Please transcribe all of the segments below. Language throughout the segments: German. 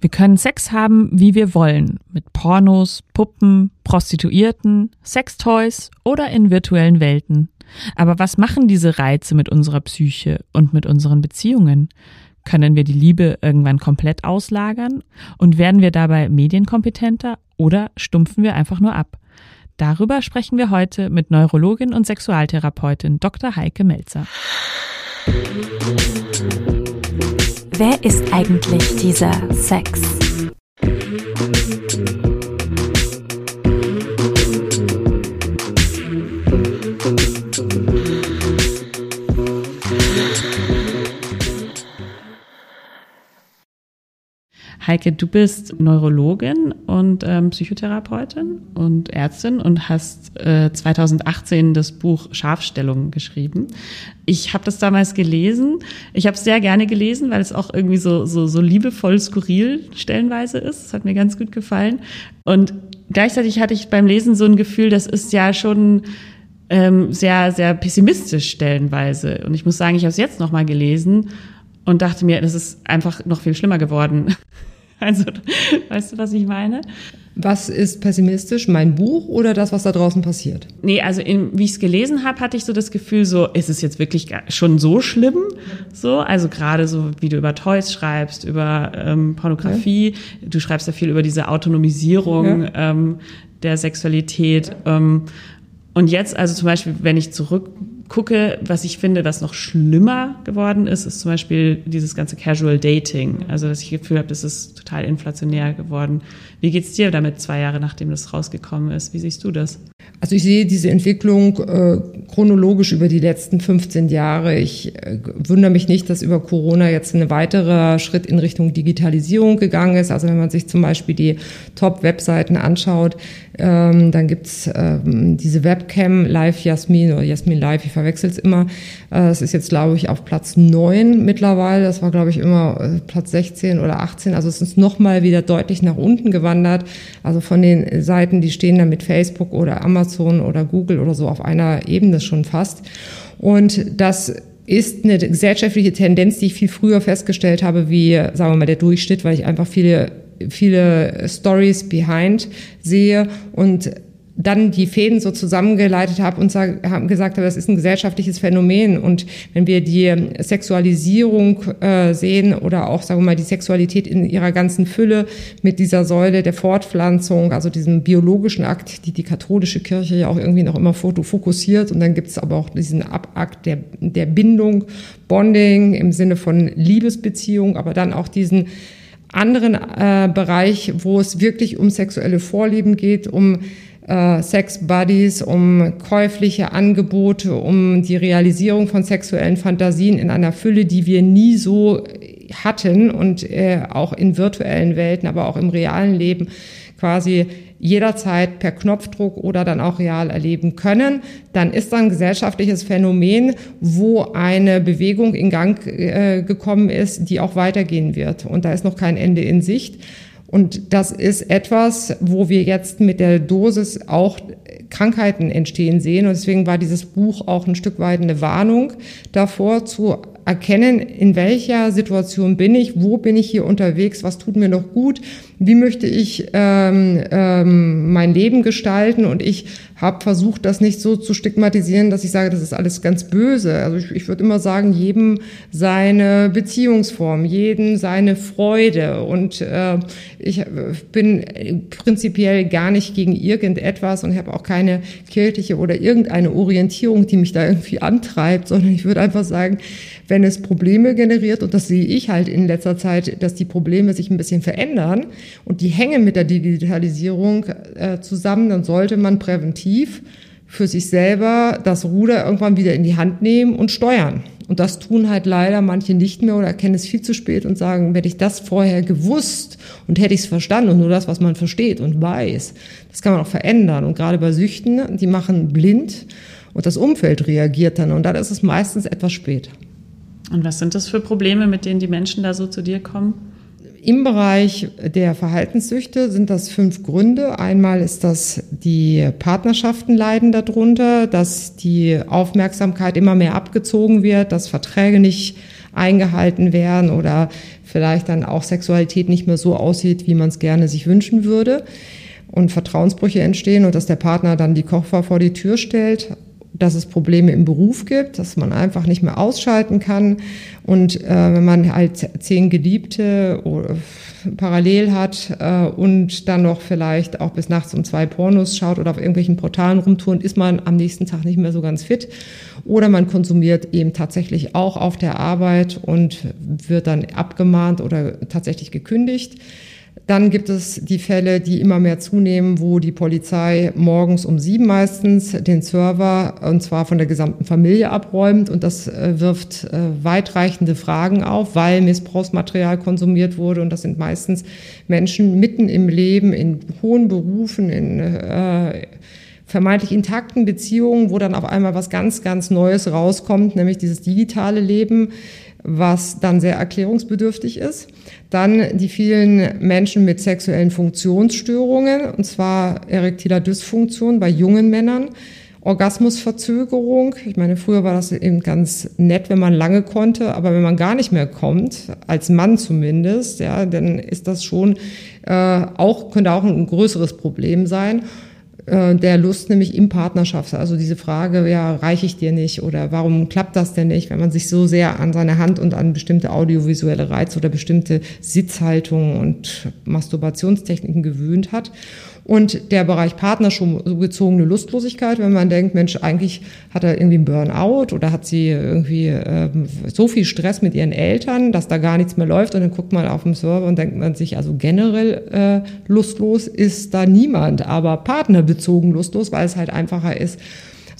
Wir können Sex haben, wie wir wollen, mit Pornos, Puppen, Prostituierten, Sextoys oder in virtuellen Welten. Aber was machen diese Reize mit unserer Psyche und mit unseren Beziehungen? Können wir die Liebe irgendwann komplett auslagern? Und werden wir dabei medienkompetenter oder stumpfen wir einfach nur ab? Darüber sprechen wir heute mit Neurologin und Sexualtherapeutin Dr. Heike Melzer. Wer ist eigentlich dieser Sex? Heike, du bist Neurologin und ähm, Psychotherapeutin und Ärztin und hast äh, 2018 das Buch Scharfstellung geschrieben. Ich habe das damals gelesen. Ich habe es sehr gerne gelesen, weil es auch irgendwie so, so, so liebevoll skurril stellenweise ist. Das hat mir ganz gut gefallen. Und gleichzeitig hatte ich beim Lesen so ein Gefühl, das ist ja schon ähm, sehr, sehr pessimistisch stellenweise. Und ich muss sagen, ich habe es jetzt nochmal gelesen und dachte mir, das ist einfach noch viel schlimmer geworden. Also, weißt du, was ich meine? Was ist pessimistisch, mein Buch oder das, was da draußen passiert? Nee, also in, wie ich es gelesen habe, hatte ich so das Gefühl, so ist es jetzt wirklich schon so schlimm? So, also gerade so, wie du über Toys schreibst, über ähm, Pornografie, ja. du schreibst ja viel über diese Autonomisierung ja. ähm, der Sexualität. Ähm, und jetzt, also zum Beispiel, wenn ich zurück gucke, was ich finde, was noch schlimmer geworden ist, ist zum Beispiel dieses ganze Casual Dating. Also, dass ich das Gefühl habe, das ist total inflationär geworden. Wie geht's dir damit zwei Jahre, nachdem das rausgekommen ist? Wie siehst du das? Also ich sehe diese Entwicklung äh, chronologisch über die letzten 15 Jahre. Ich äh, wundere mich nicht, dass über Corona jetzt ein weiterer Schritt in Richtung Digitalisierung gegangen ist. Also wenn man sich zum Beispiel die Top-Webseiten anschaut, ähm, dann gibt's ähm, diese Webcam Live Jasmin oder Jasmin Live, ich verwechsel es immer. Äh, es ist jetzt, glaube ich, auf Platz 9 mittlerweile. Das war, glaube ich, immer äh, Platz 16 oder 18. Also es ist nochmal wieder deutlich nach unten gewandert. Also von den Seiten, die stehen da mit Facebook oder Amazon oder Google oder so auf einer Ebene schon fast. Und das ist eine gesellschaftliche Tendenz, die ich viel früher festgestellt habe, wie, sagen wir mal, der Durchschnitt, weil ich einfach viele viele Stories behind sehe und dann die Fäden so zusammengeleitet habe und haben gesagt habe, das ist ein gesellschaftliches Phänomen. Und wenn wir die Sexualisierung äh, sehen oder auch, sagen wir mal, die Sexualität in ihrer ganzen Fülle mit dieser Säule der Fortpflanzung, also diesem biologischen Akt, die die katholische Kirche ja auch irgendwie noch immer fokussiert. Und dann gibt es aber auch diesen Abakt der, der Bindung, Bonding im Sinne von Liebesbeziehung, aber dann auch diesen anderen äh, Bereich, wo es wirklich um sexuelle Vorlieben geht, um äh, Sex Buddies, um käufliche Angebote, um die Realisierung von sexuellen Fantasien in einer Fülle, die wir nie so hatten und äh, auch in virtuellen Welten, aber auch im realen Leben quasi jederzeit per Knopfdruck oder dann auch real erleben können, dann ist ein gesellschaftliches Phänomen, wo eine Bewegung in Gang äh, gekommen ist, die auch weitergehen wird. Und da ist noch kein Ende in Sicht. Und das ist etwas, wo wir jetzt mit der Dosis auch Krankheiten entstehen sehen. Und deswegen war dieses Buch auch ein Stück weit eine Warnung davor zu erkennen, in welcher Situation bin ich, wo bin ich hier unterwegs, was tut mir noch gut, wie möchte ich ähm, ähm, mein Leben gestalten. Und ich habe versucht, das nicht so zu stigmatisieren, dass ich sage, das ist alles ganz böse. Also ich, ich würde immer sagen, jedem seine Beziehungsform, jedem seine Freude. Und äh, ich bin prinzipiell gar nicht gegen irgendetwas und habe auch keine kirchliche oder irgendeine Orientierung, die mich da irgendwie antreibt, sondern ich würde einfach sagen, wenn es Probleme generiert, und das sehe ich halt in letzter Zeit, dass die Probleme sich ein bisschen verändern und die hängen mit der Digitalisierung äh, zusammen, dann sollte man präventiv für sich selber das Ruder irgendwann wieder in die Hand nehmen und steuern. Und das tun halt leider manche nicht mehr oder erkennen es viel zu spät und sagen, hätte ich das vorher gewusst und hätte ich es verstanden und nur das, was man versteht und weiß, das kann man auch verändern. Und gerade bei Süchten, die machen blind und das Umfeld reagiert dann und dann ist es meistens etwas spät. Und was sind das für Probleme, mit denen die Menschen da so zu dir kommen? Im Bereich der Verhaltenssüchte sind das fünf Gründe. Einmal ist das, die Partnerschaften leiden darunter, dass die Aufmerksamkeit immer mehr abgezogen wird, dass Verträge nicht eingehalten werden oder vielleicht dann auch Sexualität nicht mehr so aussieht, wie man es gerne sich wünschen würde und Vertrauensbrüche entstehen und dass der Partner dann die Kochfrau vor die Tür stellt dass es Probleme im Beruf gibt, dass man einfach nicht mehr ausschalten kann. Und äh, wenn man halt zehn Geliebte parallel hat äh, und dann noch vielleicht auch bis nachts um zwei Pornos schaut oder auf irgendwelchen Portalen rumturnt, ist man am nächsten Tag nicht mehr so ganz fit. Oder man konsumiert eben tatsächlich auch auf der Arbeit und wird dann abgemahnt oder tatsächlich gekündigt. Dann gibt es die Fälle, die immer mehr zunehmen, wo die Polizei morgens um sieben meistens den Server und zwar von der gesamten Familie abräumt. Und das äh, wirft äh, weitreichende Fragen auf, weil Missbrauchsmaterial konsumiert wurde. Und das sind meistens Menschen mitten im Leben, in hohen Berufen, in äh, vermeintlich intakten Beziehungen, wo dann auf einmal was ganz, ganz Neues rauskommt, nämlich dieses digitale Leben, was dann sehr erklärungsbedürftig ist. Dann die vielen Menschen mit sexuellen Funktionsstörungen, und zwar erektiler Dysfunktion bei jungen Männern. Orgasmusverzögerung. Ich meine, früher war das eben ganz nett, wenn man lange konnte, aber wenn man gar nicht mehr kommt, als Mann zumindest, ja, dann ist das schon äh, auch könnte auch ein größeres Problem sein. Äh, der Lust nämlich im Partnerschaft. Also diese Frage, ja, reiche ich dir nicht oder warum klappt das denn nicht, wenn man sich so sehr an seine Hand und an bestimmte audiovisuelle Reize oder bestimmte Sitzhaltungen und Masturbationstechniken gewöhnt hat. Und der Bereich partnerbezogene Lustlosigkeit, wenn man denkt, Mensch, eigentlich hat er irgendwie einen Burnout oder hat sie irgendwie äh, so viel Stress mit ihren Eltern, dass da gar nichts mehr läuft und dann guckt man auf dem Server und denkt man sich, also generell äh, lustlos ist da niemand, aber partnerbezogen lustlos, weil es halt einfacher ist,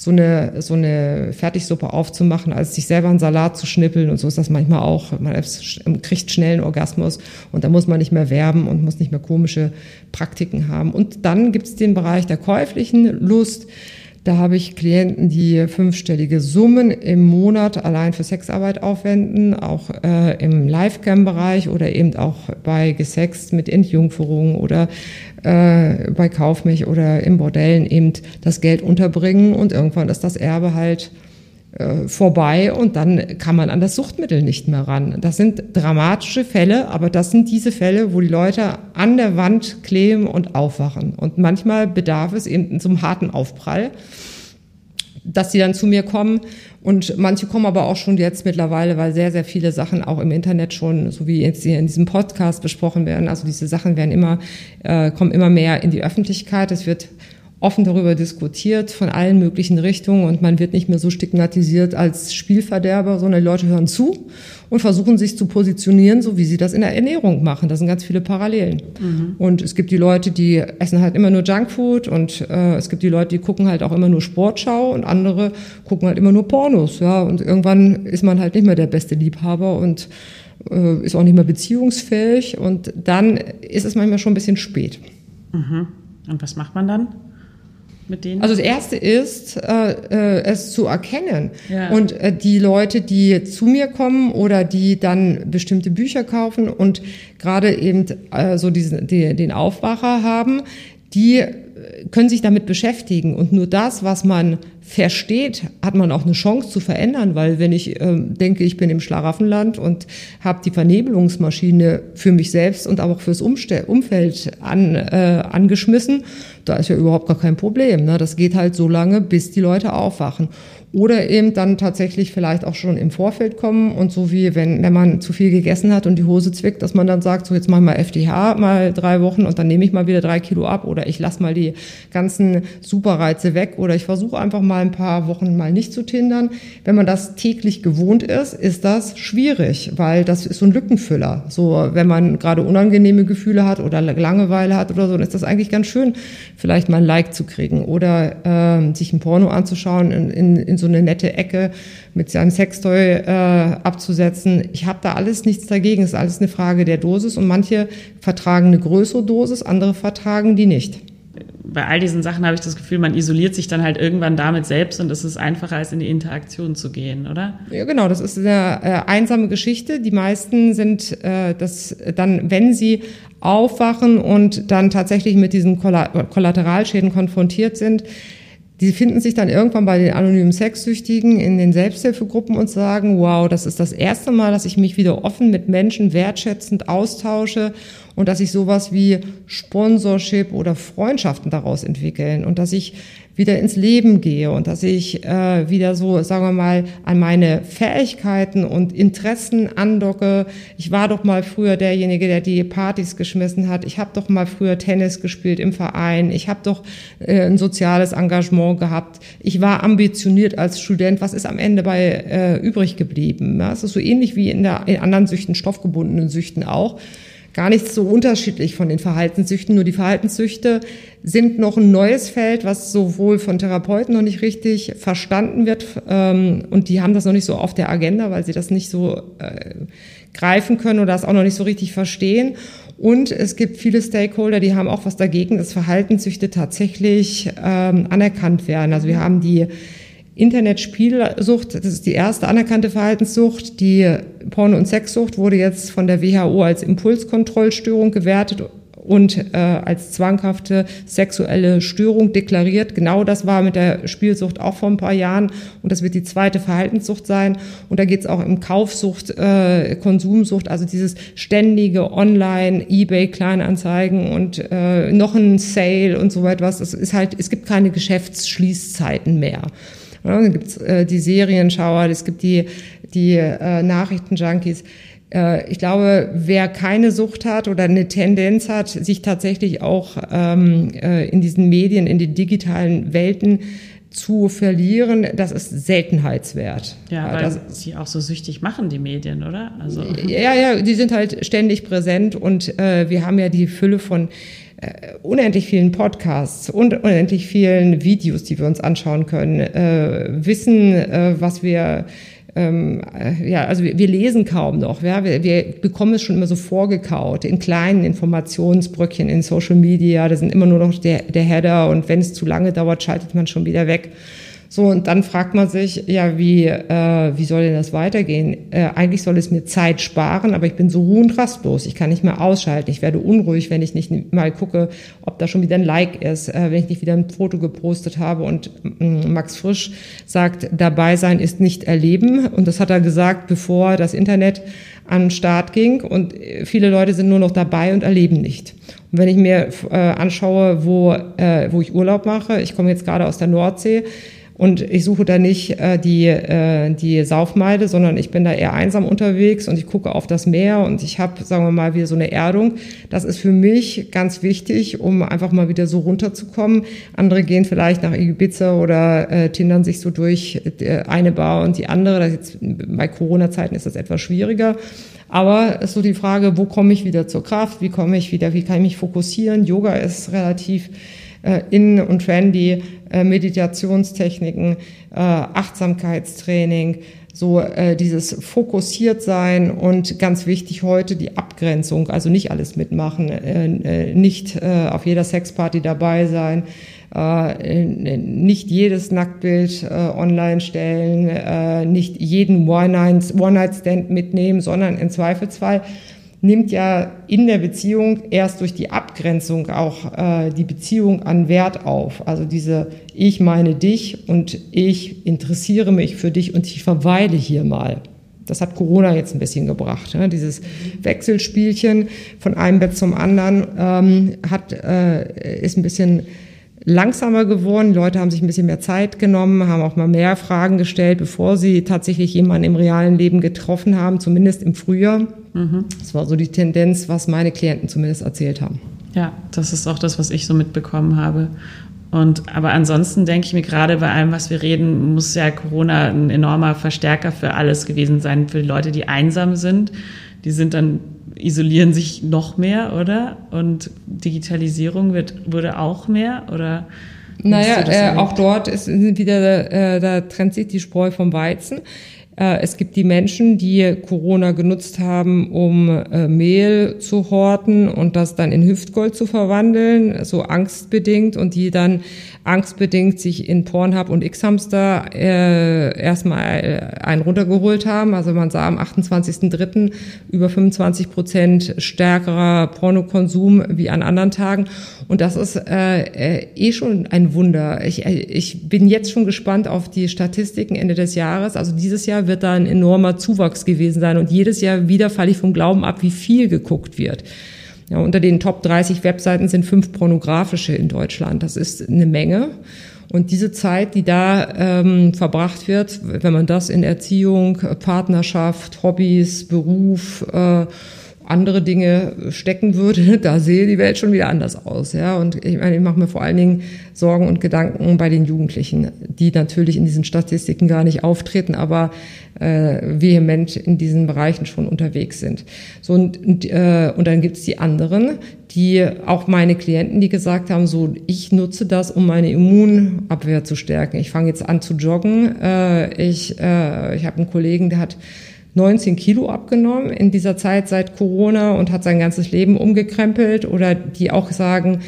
so eine, so eine Fertigsuppe aufzumachen, als sich selber einen Salat zu schnippeln. Und so ist das manchmal auch. Man kriegt schnell einen Orgasmus und da muss man nicht mehr werben und muss nicht mehr komische Praktiken haben. Und dann gibt es den Bereich der käuflichen Lust. Da habe ich Klienten, die fünfstellige Summen im Monat allein für Sexarbeit aufwenden, auch äh, im Livecam-Bereich oder eben auch bei Gesext mit Entjungferung oder äh, bei Kaufmilch oder im Bordellen eben das Geld unterbringen und irgendwann ist das Erbe halt äh, vorbei und dann kann man an das Suchtmittel nicht mehr ran. Das sind dramatische Fälle, aber das sind diese Fälle, wo die Leute an der Wand kleben und aufwachen. Und manchmal bedarf es eben zum harten Aufprall, dass sie dann zu mir kommen und manche kommen aber auch schon jetzt mittlerweile, weil sehr, sehr viele Sachen auch im Internet schon, so wie jetzt hier in diesem Podcast besprochen werden. Also diese Sachen werden immer, äh, kommen immer mehr in die Öffentlichkeit. Es wird offen darüber diskutiert von allen möglichen Richtungen und man wird nicht mehr so stigmatisiert als Spielverderber, sondern die Leute hören zu und versuchen sich zu positionieren, so wie sie das in der Ernährung machen. Das sind ganz viele Parallelen. Mhm. Und es gibt die Leute, die essen halt immer nur Junkfood und äh, es gibt die Leute, die gucken halt auch immer nur Sportschau und andere gucken halt immer nur Pornos. Ja, und irgendwann ist man halt nicht mehr der beste Liebhaber und äh, ist auch nicht mehr beziehungsfähig und dann ist es manchmal schon ein bisschen spät. Mhm. Und was macht man dann? Mit denen? Also das erste ist, äh, äh, es zu erkennen. Ja. Und äh, die Leute, die zu mir kommen oder die dann bestimmte Bücher kaufen und gerade eben äh, so diesen, die, den Aufwacher haben, die können sich damit beschäftigen und nur das, was man versteht, hat man auch eine Chance zu verändern, weil wenn ich äh, denke, ich bin im Schlaraffenland und habe die Vernebelungsmaschine für mich selbst und auch fürs Umste Umfeld an, äh, angeschmissen, da ist ja überhaupt gar kein Problem. Ne? Das geht halt so lange, bis die Leute aufwachen oder eben dann tatsächlich vielleicht auch schon im Vorfeld kommen und so wie wenn, wenn man zu viel gegessen hat und die Hose zwickt, dass man dann sagt, so jetzt mach mal FDH mal drei Wochen und dann nehme ich mal wieder drei Kilo ab oder ich lasse mal die ganzen Superreize weg oder ich versuche einfach mal ein paar Wochen mal nicht zu tindern. Wenn man das täglich gewohnt ist, ist das schwierig, weil das ist so ein Lückenfüller. So, wenn man gerade unangenehme Gefühle hat oder Langeweile hat oder so, dann ist das eigentlich ganz schön, vielleicht mal ein Like zu kriegen oder äh, sich ein Porno anzuschauen in, in, in so eine nette Ecke mit seinem Sextoy äh, abzusetzen. Ich habe da alles nichts dagegen. Es ist alles eine Frage der Dosis und manche vertragen eine größere Dosis, andere vertragen die nicht bei all diesen Sachen habe ich das Gefühl, man isoliert sich dann halt irgendwann damit selbst und es ist einfacher, als in die Interaktion zu gehen, oder? Ja, genau. Das ist eine äh, einsame Geschichte. Die meisten sind äh, das dann, wenn sie aufwachen und dann tatsächlich mit diesen Kollateralschäden konfrontiert sind, die finden sich dann irgendwann bei den anonymen Sexsüchtigen in den Selbsthilfegruppen und sagen, wow, das ist das erste Mal, dass ich mich wieder offen mit Menschen wertschätzend austausche und dass sich sowas wie Sponsorship oder Freundschaften daraus entwickeln und dass ich wieder ins Leben gehe und dass ich äh, wieder so, sagen wir mal, an meine Fähigkeiten und Interessen andocke. Ich war doch mal früher derjenige, der die Partys geschmissen hat. Ich habe doch mal früher Tennis gespielt im Verein. Ich habe doch äh, ein soziales Engagement gehabt. Ich war ambitioniert als Student. Was ist am Ende bei äh, übrig geblieben? Ja, es ist so ähnlich wie in, der, in anderen Süchten, stoffgebundenen Süchten auch gar nicht so unterschiedlich von den Verhaltenssüchten. Nur die Verhaltenssüchte sind noch ein neues Feld, was sowohl von Therapeuten noch nicht richtig verstanden wird. Ähm, und die haben das noch nicht so auf der Agenda, weil sie das nicht so äh, greifen können oder das auch noch nicht so richtig verstehen. Und es gibt viele Stakeholder, die haben auch was dagegen, dass Verhaltenssüchte tatsächlich ähm, anerkannt werden. Also wir haben die Internetspielsucht, das ist die erste anerkannte Verhaltenssucht. Die Porno- und Sexsucht wurde jetzt von der WHO als Impulskontrollstörung gewertet und äh, als zwanghafte sexuelle Störung deklariert. Genau das war mit der Spielsucht auch vor ein paar Jahren und das wird die zweite Verhaltenssucht sein. Und da geht es auch um Kaufsucht, äh, Konsumsucht, also dieses ständige Online, eBay, Kleinanzeigen und äh, noch ein Sale und so etwas. Es ist halt, es gibt keine Geschäftsschließzeiten mehr. Ja, dann gibt's äh, die Serienschauer, es gibt die, die äh, Nachrichtenjunkies. Äh, ich glaube, wer keine Sucht hat oder eine Tendenz hat, sich tatsächlich auch ähm, äh, in diesen Medien, in den digitalen Welten zu verlieren, das ist Seltenheitswert. Ja, weil das, sie auch so süchtig machen, die Medien, oder? Also. Ja, ja, die sind halt ständig präsent und äh, wir haben ja die Fülle von äh, unendlich vielen Podcasts und unendlich vielen Videos, die wir uns anschauen können, äh, wissen, äh, was wir ähm, äh, ja, also wir, wir, lesen kaum noch. Ja? Wir, wir, bekommen es schon immer so vorgekaut in kleinen Informationsbröckchen in Social Media. Da sind immer nur noch der, der Header und wenn es zu lange dauert, schaltet man schon wieder weg. So, und dann fragt man sich, ja, wie, äh, wie soll denn das weitergehen? Äh, eigentlich soll es mir Zeit sparen, aber ich bin so ruh und rastlos. Ich kann nicht mehr ausschalten. Ich werde unruhig, wenn ich nicht mal gucke, ob da schon wieder ein Like ist, äh, wenn ich nicht wieder ein Foto gepostet habe. Und äh, Max Frisch sagt, dabei sein ist nicht erleben. Und das hat er gesagt, bevor das Internet an den Start ging. Und äh, viele Leute sind nur noch dabei und erleben nicht. Und wenn ich mir äh, anschaue, wo, äh, wo ich Urlaub mache, ich komme jetzt gerade aus der Nordsee, und ich suche da nicht äh, die, äh, die Saufmeide, sondern ich bin da eher einsam unterwegs und ich gucke auf das Meer und ich habe, sagen wir mal, wieder so eine Erdung. Das ist für mich ganz wichtig, um einfach mal wieder so runterzukommen. Andere gehen vielleicht nach Ibiza oder äh, tindern sich so durch äh, eine Bar und die andere. Das jetzt, bei Corona-Zeiten ist das etwas schwieriger. Aber ist so die Frage, wo komme ich wieder zur Kraft? Wie komme ich wieder, wie kann ich mich fokussieren? Yoga ist relativ äh, in und trendy, äh, Meditationstechniken, äh, Achtsamkeitstraining, so äh, dieses fokussiert sein und ganz wichtig heute die Abgrenzung, also nicht alles mitmachen, äh, äh, nicht äh, auf jeder Sexparty dabei sein, äh, nicht jedes Nacktbild äh, online stellen, äh, nicht jeden One-Night-Stand mitnehmen, sondern im Zweifelsfall nimmt ja in der Beziehung erst durch die Abgrenzung auch äh, die Beziehung an Wert auf. Also diese ich meine dich und ich interessiere mich für dich und ich verweile hier mal. Das hat Corona jetzt ein bisschen gebracht. Ne? Dieses Wechselspielchen von einem Bett zum anderen ähm, hat, äh, ist ein bisschen langsamer geworden. Die Leute haben sich ein bisschen mehr Zeit genommen, haben auch mal mehr Fragen gestellt, bevor sie tatsächlich jemanden im realen Leben getroffen haben, zumindest im Frühjahr. Mhm. Das war so die Tendenz, was meine Klienten zumindest erzählt haben. Ja, das ist auch das, was ich so mitbekommen habe. Und aber ansonsten denke ich mir gerade bei allem, was wir reden, muss ja Corona ein enormer Verstärker für alles gewesen sein, für die Leute, die einsam sind. Die sind dann isolieren sich noch mehr, oder? Und Digitalisierung wird, wurde auch mehr, oder? Naja, äh, auch dort ist wieder, äh, da trennt sich die Spreu vom Weizen. Äh, es gibt die Menschen, die Corona genutzt haben, um äh, Mehl zu horten und das dann in Hüftgold zu verwandeln, so angstbedingt und die dann angstbedingt sich in Pornhub und X-Hamster äh, erstmal einen runtergeholt haben. Also man sah am 28.03. über 25 Prozent stärkerer Pornokonsum wie an anderen Tagen. Und das ist äh, äh, eh schon ein Wunder. Ich, äh, ich bin jetzt schon gespannt auf die Statistiken Ende des Jahres. Also dieses Jahr wird da ein enormer Zuwachs gewesen sein. Und jedes Jahr wieder falle ich vom Glauben ab, wie viel geguckt wird. Ja, unter den Top 30 Webseiten sind fünf pornografische in Deutschland. Das ist eine Menge. Und diese Zeit, die da ähm, verbracht wird, wenn man das in Erziehung, Partnerschaft, Hobbys, Beruf, äh, andere Dinge stecken würde, da sehe die Welt schon wieder anders aus. Ja? Und ich meine, ich mache mir vor allen Dingen Sorgen und Gedanken bei den Jugendlichen, die natürlich in diesen Statistiken gar nicht auftreten, aber äh, vehement in diesen Bereichen schon unterwegs sind. So und, und, äh, und dann gibt's die anderen, die auch meine Klienten, die gesagt haben, so ich nutze das, um meine Immunabwehr zu stärken. Ich fange jetzt an zu joggen. Äh, ich äh, ich habe einen Kollegen, der hat 19 Kilo abgenommen in dieser Zeit seit Corona und hat sein ganzes Leben umgekrempelt oder die auch sagen,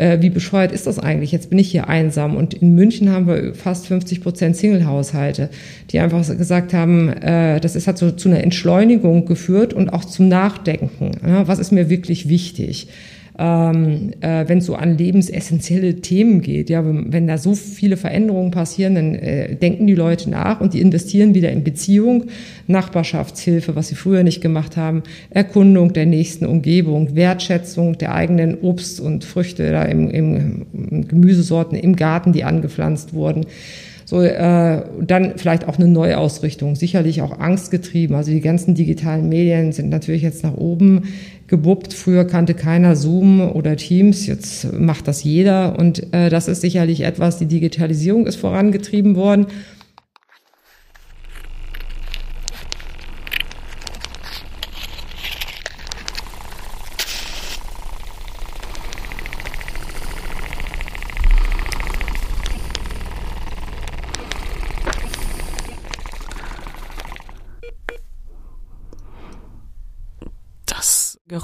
äh, wie bescheuert ist das eigentlich? Jetzt bin ich hier einsam. Und in München haben wir fast 50 Prozent Single-Haushalte, die einfach gesagt haben, äh, das ist, hat so zu einer Entschleunigung geführt und auch zum Nachdenken. Ja, was ist mir wirklich wichtig? Ähm, äh, wenn es so an lebensessentielle Themen geht. Ja, wenn, wenn da so viele Veränderungen passieren, dann äh, denken die Leute nach und die investieren wieder in Beziehung, Nachbarschaftshilfe, was sie früher nicht gemacht haben, Erkundung der nächsten Umgebung, Wertschätzung der eigenen Obst- und Früchte da im, im Gemüsesorten im Garten, die angepflanzt wurden. So, äh, dann vielleicht auch eine Neuausrichtung, sicherlich auch angstgetrieben. Also die ganzen digitalen Medien sind natürlich jetzt nach oben gebuppt. Früher kannte keiner Zoom oder Teams, jetzt macht das jeder. Und äh, das ist sicherlich etwas, die Digitalisierung ist vorangetrieben worden.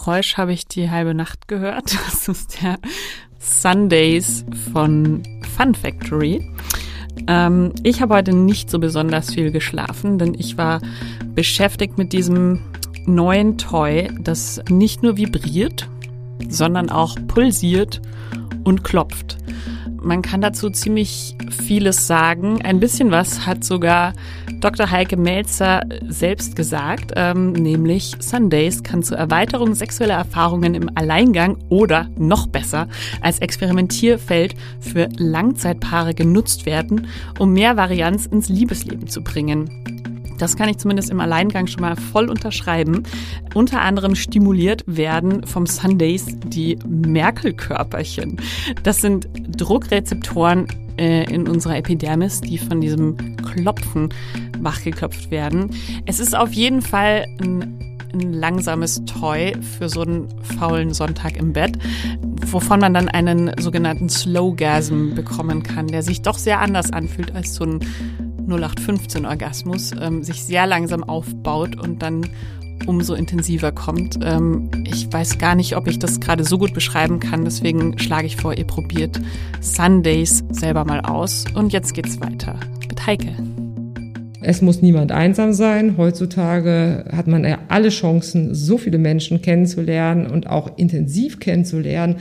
Geräusch habe ich die halbe Nacht gehört. Das ist der Sundays von Fun Factory. Ähm, ich habe heute nicht so besonders viel geschlafen, denn ich war beschäftigt mit diesem neuen Toy, das nicht nur vibriert, sondern auch pulsiert und klopft. Man kann dazu ziemlich vieles sagen. Ein bisschen was hat sogar Dr. Heike Melzer selbst gesagt, ähm, nämlich Sundays kann zur Erweiterung sexueller Erfahrungen im Alleingang oder noch besser als Experimentierfeld für Langzeitpaare genutzt werden, um mehr Varianz ins Liebesleben zu bringen. Das kann ich zumindest im Alleingang schon mal voll unterschreiben. Unter anderem stimuliert werden vom Sundays die Merkel-Körperchen. Das sind Druckrezeptoren äh, in unserer Epidermis, die von diesem Klopfen wachgeklopft werden. Es ist auf jeden Fall ein, ein langsames Toy für so einen faulen Sonntag im Bett, wovon man dann einen sogenannten Slowgasm bekommen kann, der sich doch sehr anders anfühlt als so ein 0815-Orgasmus ähm, sich sehr langsam aufbaut und dann umso intensiver kommt. Ähm, ich weiß gar nicht, ob ich das gerade so gut beschreiben kann, deswegen schlage ich vor, ihr probiert Sundays selber mal aus. Und jetzt geht's weiter mit Heike. es muss niemand einsam sein. Heutzutage hat man ja alle Chancen, so viele Menschen kennenzulernen und auch intensiv kennenzulernen.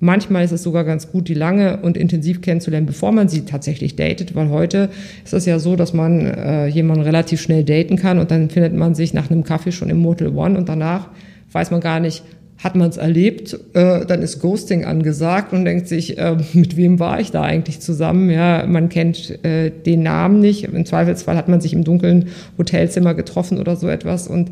Manchmal ist es sogar ganz gut, die lange und intensiv kennenzulernen, bevor man sie tatsächlich datet, weil heute ist es ja so, dass man äh, jemanden relativ schnell daten kann und dann findet man sich nach einem Kaffee schon im Motel One und danach weiß man gar nicht, hat man es erlebt, äh, dann ist Ghosting angesagt und denkt sich, äh, mit wem war ich da eigentlich zusammen? Ja, man kennt äh, den Namen nicht. Im Zweifelsfall hat man sich im dunklen Hotelzimmer getroffen oder so etwas und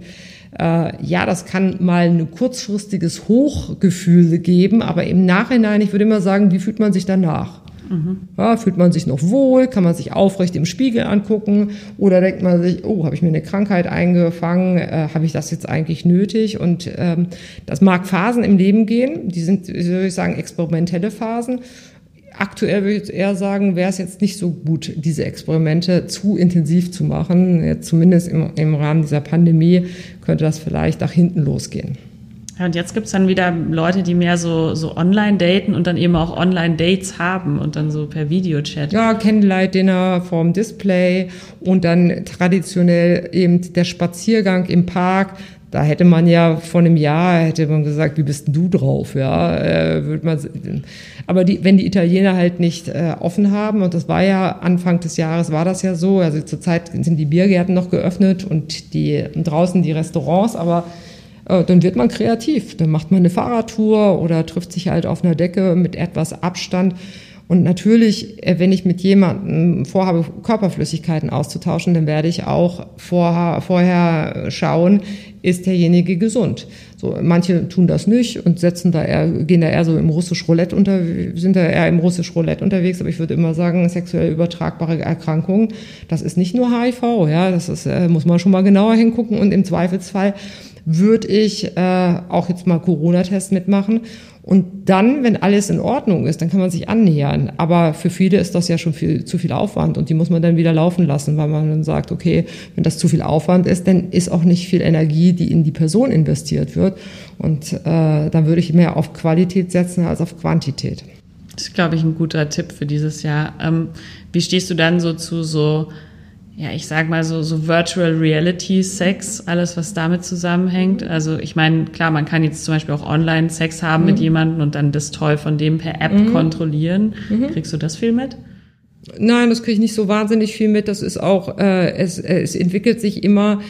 äh, ja, das kann mal ein kurzfristiges Hochgefühl geben, aber im Nachhinein, ich würde immer sagen, wie fühlt man sich danach? Mhm. Ja, fühlt man sich noch wohl? Kann man sich aufrecht im Spiegel angucken? Oder denkt man sich, oh, habe ich mir eine Krankheit eingefangen? Äh, habe ich das jetzt eigentlich nötig? Und ähm, das mag Phasen im Leben gehen. Die sind, soll ich sagen, experimentelle Phasen. Aktuell würde ich eher sagen, wäre es jetzt nicht so gut, diese Experimente zu intensiv zu machen. Jetzt zumindest im, im Rahmen dieser Pandemie könnte das vielleicht nach hinten losgehen. Ja, und jetzt gibt's dann wieder Leute, die mehr so, so online daten und dann eben auch Online-Dates haben und dann so per Videochat. Ja, Candlelight-Dinner vorm Display und dann traditionell eben der Spaziergang im Park. Da hätte man ja vor einem Jahr hätte man gesagt, wie bist denn du drauf, ja, äh, würde man. Aber die, wenn die Italiener halt nicht äh, offen haben und das war ja Anfang des Jahres war das ja so, also zurzeit sind die Biergärten noch geöffnet und die draußen die Restaurants, aber äh, dann wird man kreativ. Dann macht man eine Fahrradtour oder trifft sich halt auf einer Decke mit etwas Abstand. Und natürlich, äh, wenn ich mit jemandem vorhabe, Körperflüssigkeiten auszutauschen, dann werde ich auch vorher, vorher schauen, ist derjenige gesund. So, manche tun das nicht und setzen da eher, gehen da eher so im russisch Roulette unter, sind da eher im russisch Roulette unterwegs. Aber ich würde immer sagen, sexuell übertragbare Erkrankungen, das ist nicht nur HIV, ja, das ist, äh, muss man schon mal genauer hingucken und im Zweifelsfall würde ich äh, auch jetzt mal Corona-Test mitmachen. Und dann, wenn alles in Ordnung ist, dann kann man sich annähern. Aber für viele ist das ja schon viel, zu viel Aufwand und die muss man dann wieder laufen lassen, weil man dann sagt, okay, wenn das zu viel Aufwand ist, dann ist auch nicht viel Energie, die in die Person investiert wird. Und äh, dann würde ich mehr auf Qualität setzen als auf Quantität. Das ist, glaube ich, ein guter Tipp für dieses Jahr. Ähm, wie stehst du dann so zu so ja, ich sag mal so, so Virtual Reality Sex, alles, was damit zusammenhängt. Also ich meine, klar, man kann jetzt zum Beispiel auch online Sex haben mhm. mit jemandem und dann das Toy von dem per App mhm. kontrollieren. Mhm. Kriegst du das viel mit? Nein, das kriege ich nicht so wahnsinnig viel mit. Das ist auch, äh, es, es entwickelt sich immer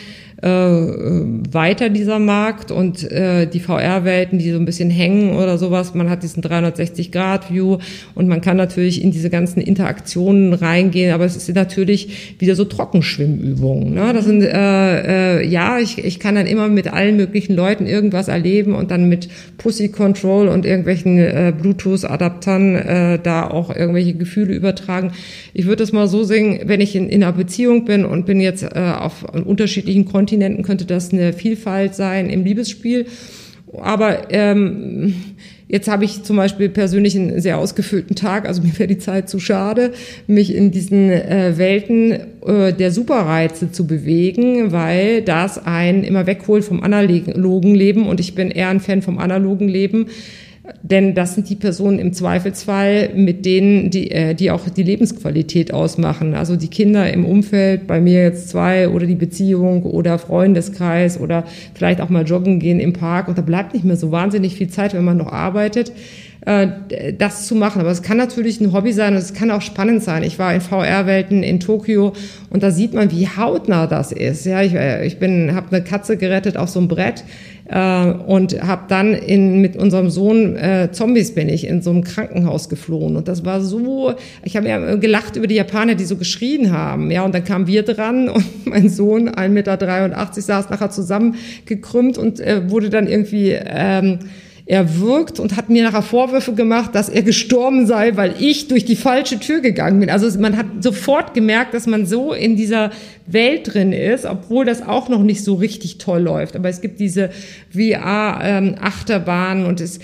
äh, weiter dieser Markt und äh, die VR-Welten, die so ein bisschen hängen oder sowas. Man hat diesen 360-Grad-View und man kann natürlich in diese ganzen Interaktionen reingehen, aber es ist natürlich wieder so Trockenschwimmübungen. Ne? Das sind äh, äh, ja, ich, ich kann dann immer mit allen möglichen Leuten irgendwas erleben und dann mit Pussy Control und irgendwelchen äh, Bluetooth-Adaptern äh, da auch irgendwelche Gefühle übertragen. Ich würde es mal so sehen, wenn ich in, in einer Beziehung bin und bin jetzt äh, auf unterschiedlichen Kontinenten Kontinenten könnte das eine Vielfalt sein im Liebesspiel. Aber ähm, jetzt habe ich zum Beispiel persönlich einen sehr ausgefüllten Tag, also mir wäre die Zeit zu schade, mich in diesen äh, Welten äh, der Superreize zu bewegen, weil das einen immer wegholt vom analogen Leben und ich bin eher ein Fan vom analogen Leben denn das sind die Personen im Zweifelsfall, mit denen, die, äh, die auch die Lebensqualität ausmachen. Also die Kinder im Umfeld, bei mir jetzt zwei, oder die Beziehung oder Freundeskreis oder vielleicht auch mal joggen gehen im Park. Und da bleibt nicht mehr so wahnsinnig viel Zeit, wenn man noch arbeitet äh, das zu machen. Aber es kann natürlich ein Hobby sein und es kann auch spannend sein. Ich war in VR-Welten in Tokio und da sieht man, wie hautnah das ist. Ja, ich, äh, ich bin, habe eine Katze gerettet auf so einem Brett äh, und habe dann in, mit unserem Sohn äh, Zombies bin ich in so einem Krankenhaus geflohen. Und das war so, ich habe ja gelacht über die Japaner, die so geschrien haben, ja und dann kamen wir dran und mein Sohn 1,83 Meter saß nachher zusammengekrümmt und äh, wurde dann irgendwie ähm, er wirkt und hat mir nachher Vorwürfe gemacht, dass er gestorben sei, weil ich durch die falsche Tür gegangen bin. Also man hat sofort gemerkt, dass man so in dieser Welt drin ist, obwohl das auch noch nicht so richtig toll läuft. Aber es gibt diese VR-Achterbahnen ähm, und es,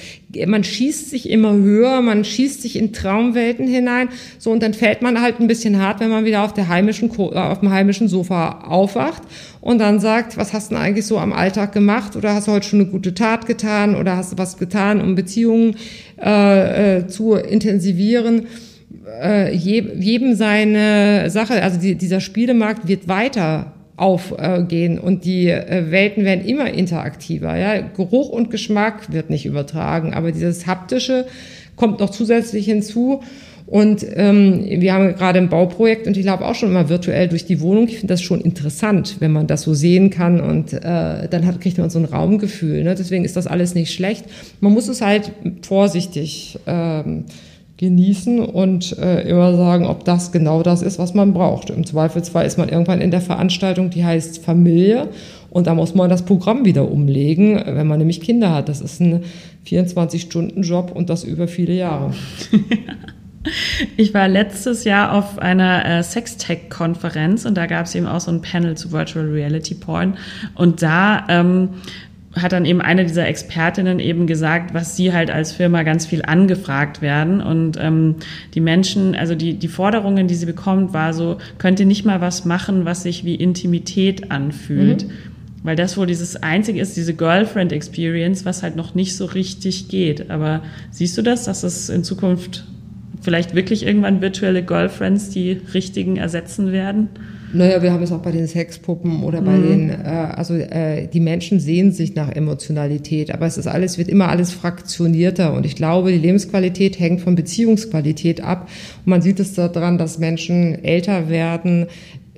man schießt sich immer höher, man schießt sich in Traumwelten hinein. So und dann fällt man halt ein bisschen hart, wenn man wieder auf der heimischen äh, auf dem heimischen Sofa aufwacht und dann sagt, was hast du denn eigentlich so am Alltag gemacht oder hast du heute schon eine gute Tat getan oder hast du was getan, um Beziehungen äh, äh, zu intensivieren? äh, jedem seine Sache, also die, dieser Spielemarkt wird weiter aufgehen und die äh, Welten werden immer interaktiver. Ja? Geruch und Geschmack wird nicht übertragen, aber dieses haptische kommt noch zusätzlich hinzu. Und ähm, wir haben gerade ein Bauprojekt und ich glaube auch schon immer virtuell durch die Wohnung. Ich finde das schon interessant, wenn man das so sehen kann und äh, dann hat, kriegt man so ein Raumgefühl. Ne? Deswegen ist das alles nicht schlecht. Man muss es halt vorsichtig ähm, genießen und äh, immer sagen, ob das genau das ist, was man braucht. Im Zweifelsfall ist man irgendwann in der Veranstaltung, die heißt Familie und da muss man das Programm wieder umlegen, wenn man nämlich Kinder hat. Das ist ein 24-Stunden-Job und das über viele Jahre. Ich war letztes Jahr auf einer äh, Sextech-Konferenz und da gab es eben auch so ein Panel zu Virtual Reality Porn. Und da ähm, hat dann eben eine dieser Expertinnen eben gesagt, was sie halt als Firma ganz viel angefragt werden. Und ähm, die Menschen, also die, die Forderungen, die sie bekommt, war so, könnt ihr nicht mal was machen, was sich wie Intimität anfühlt. Mhm. Weil das wohl dieses einzige ist, diese Girlfriend Experience, was halt noch nicht so richtig geht. Aber siehst du das, dass es in Zukunft vielleicht wirklich irgendwann virtuelle Girlfriends die richtigen ersetzen werden? Naja, wir haben es auch bei den Sexpuppen oder bei mhm. den, äh, also äh, die Menschen sehen sich nach Emotionalität, aber es ist alles, wird immer alles fraktionierter und ich glaube, die Lebensqualität hängt von Beziehungsqualität ab und man sieht es daran, dass Menschen älter werden,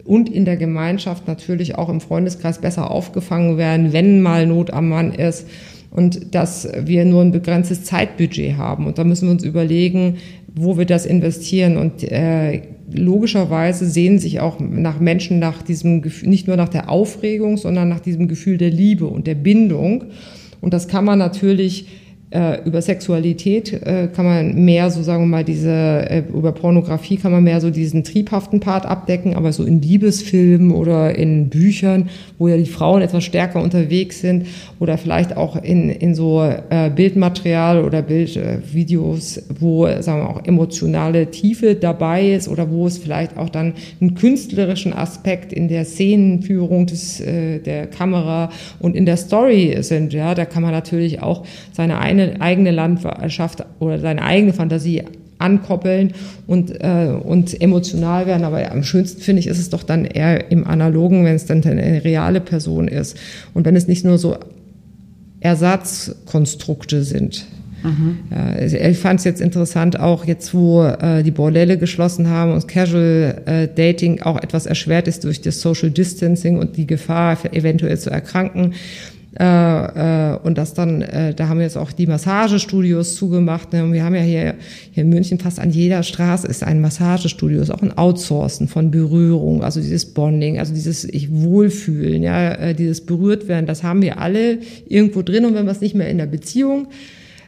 und in der Gemeinschaft natürlich auch im Freundeskreis besser aufgefangen werden, wenn mal Not am Mann ist und dass wir nur ein begrenztes Zeitbudget haben. Und da müssen wir uns überlegen, wo wir das investieren. Und äh, logischerweise sehen sich auch nach Menschen nach diesem Gefühl, nicht nur nach der Aufregung, sondern nach diesem Gefühl der Liebe und der Bindung. Und das kann man natürlich äh, über Sexualität äh, kann man mehr so sagen wir mal diese äh, über Pornografie kann man mehr so diesen triebhaften Part abdecken, aber so in Liebesfilmen oder in Büchern, wo ja die Frauen etwas stärker unterwegs sind oder vielleicht auch in in so äh, Bildmaterial oder Bildvideos, wo sagen wir auch emotionale Tiefe dabei ist oder wo es vielleicht auch dann einen künstlerischen Aspekt in der Szenenführung des äh, der Kamera und in der Story sind. Ja, da kann man natürlich auch seine seine eigene Landschaft oder seine eigene Fantasie ankoppeln und, äh, und emotional werden. Aber am schönsten finde ich, ist es doch dann eher im Analogen, wenn es dann eine reale Person ist. Und wenn es nicht nur so Ersatzkonstrukte sind. Mhm. Ja, ich fand es jetzt interessant, auch jetzt, wo äh, die Bordelle geschlossen haben und Casual äh, Dating auch etwas erschwert ist durch das Social Distancing und die Gefahr, eventuell zu erkranken äh, äh, und das dann, äh, da haben wir jetzt auch die Massagestudios zugemacht. Ne? Und wir haben ja hier, hier in München fast an jeder Straße ist ein Massagestudio, ist auch ein Outsourcen von Berührung, also dieses Bonding, also dieses ich Wohlfühlen, ja, äh, dieses berührt werden, das haben wir alle irgendwo drin. Und wenn wir es nicht mehr in der Beziehung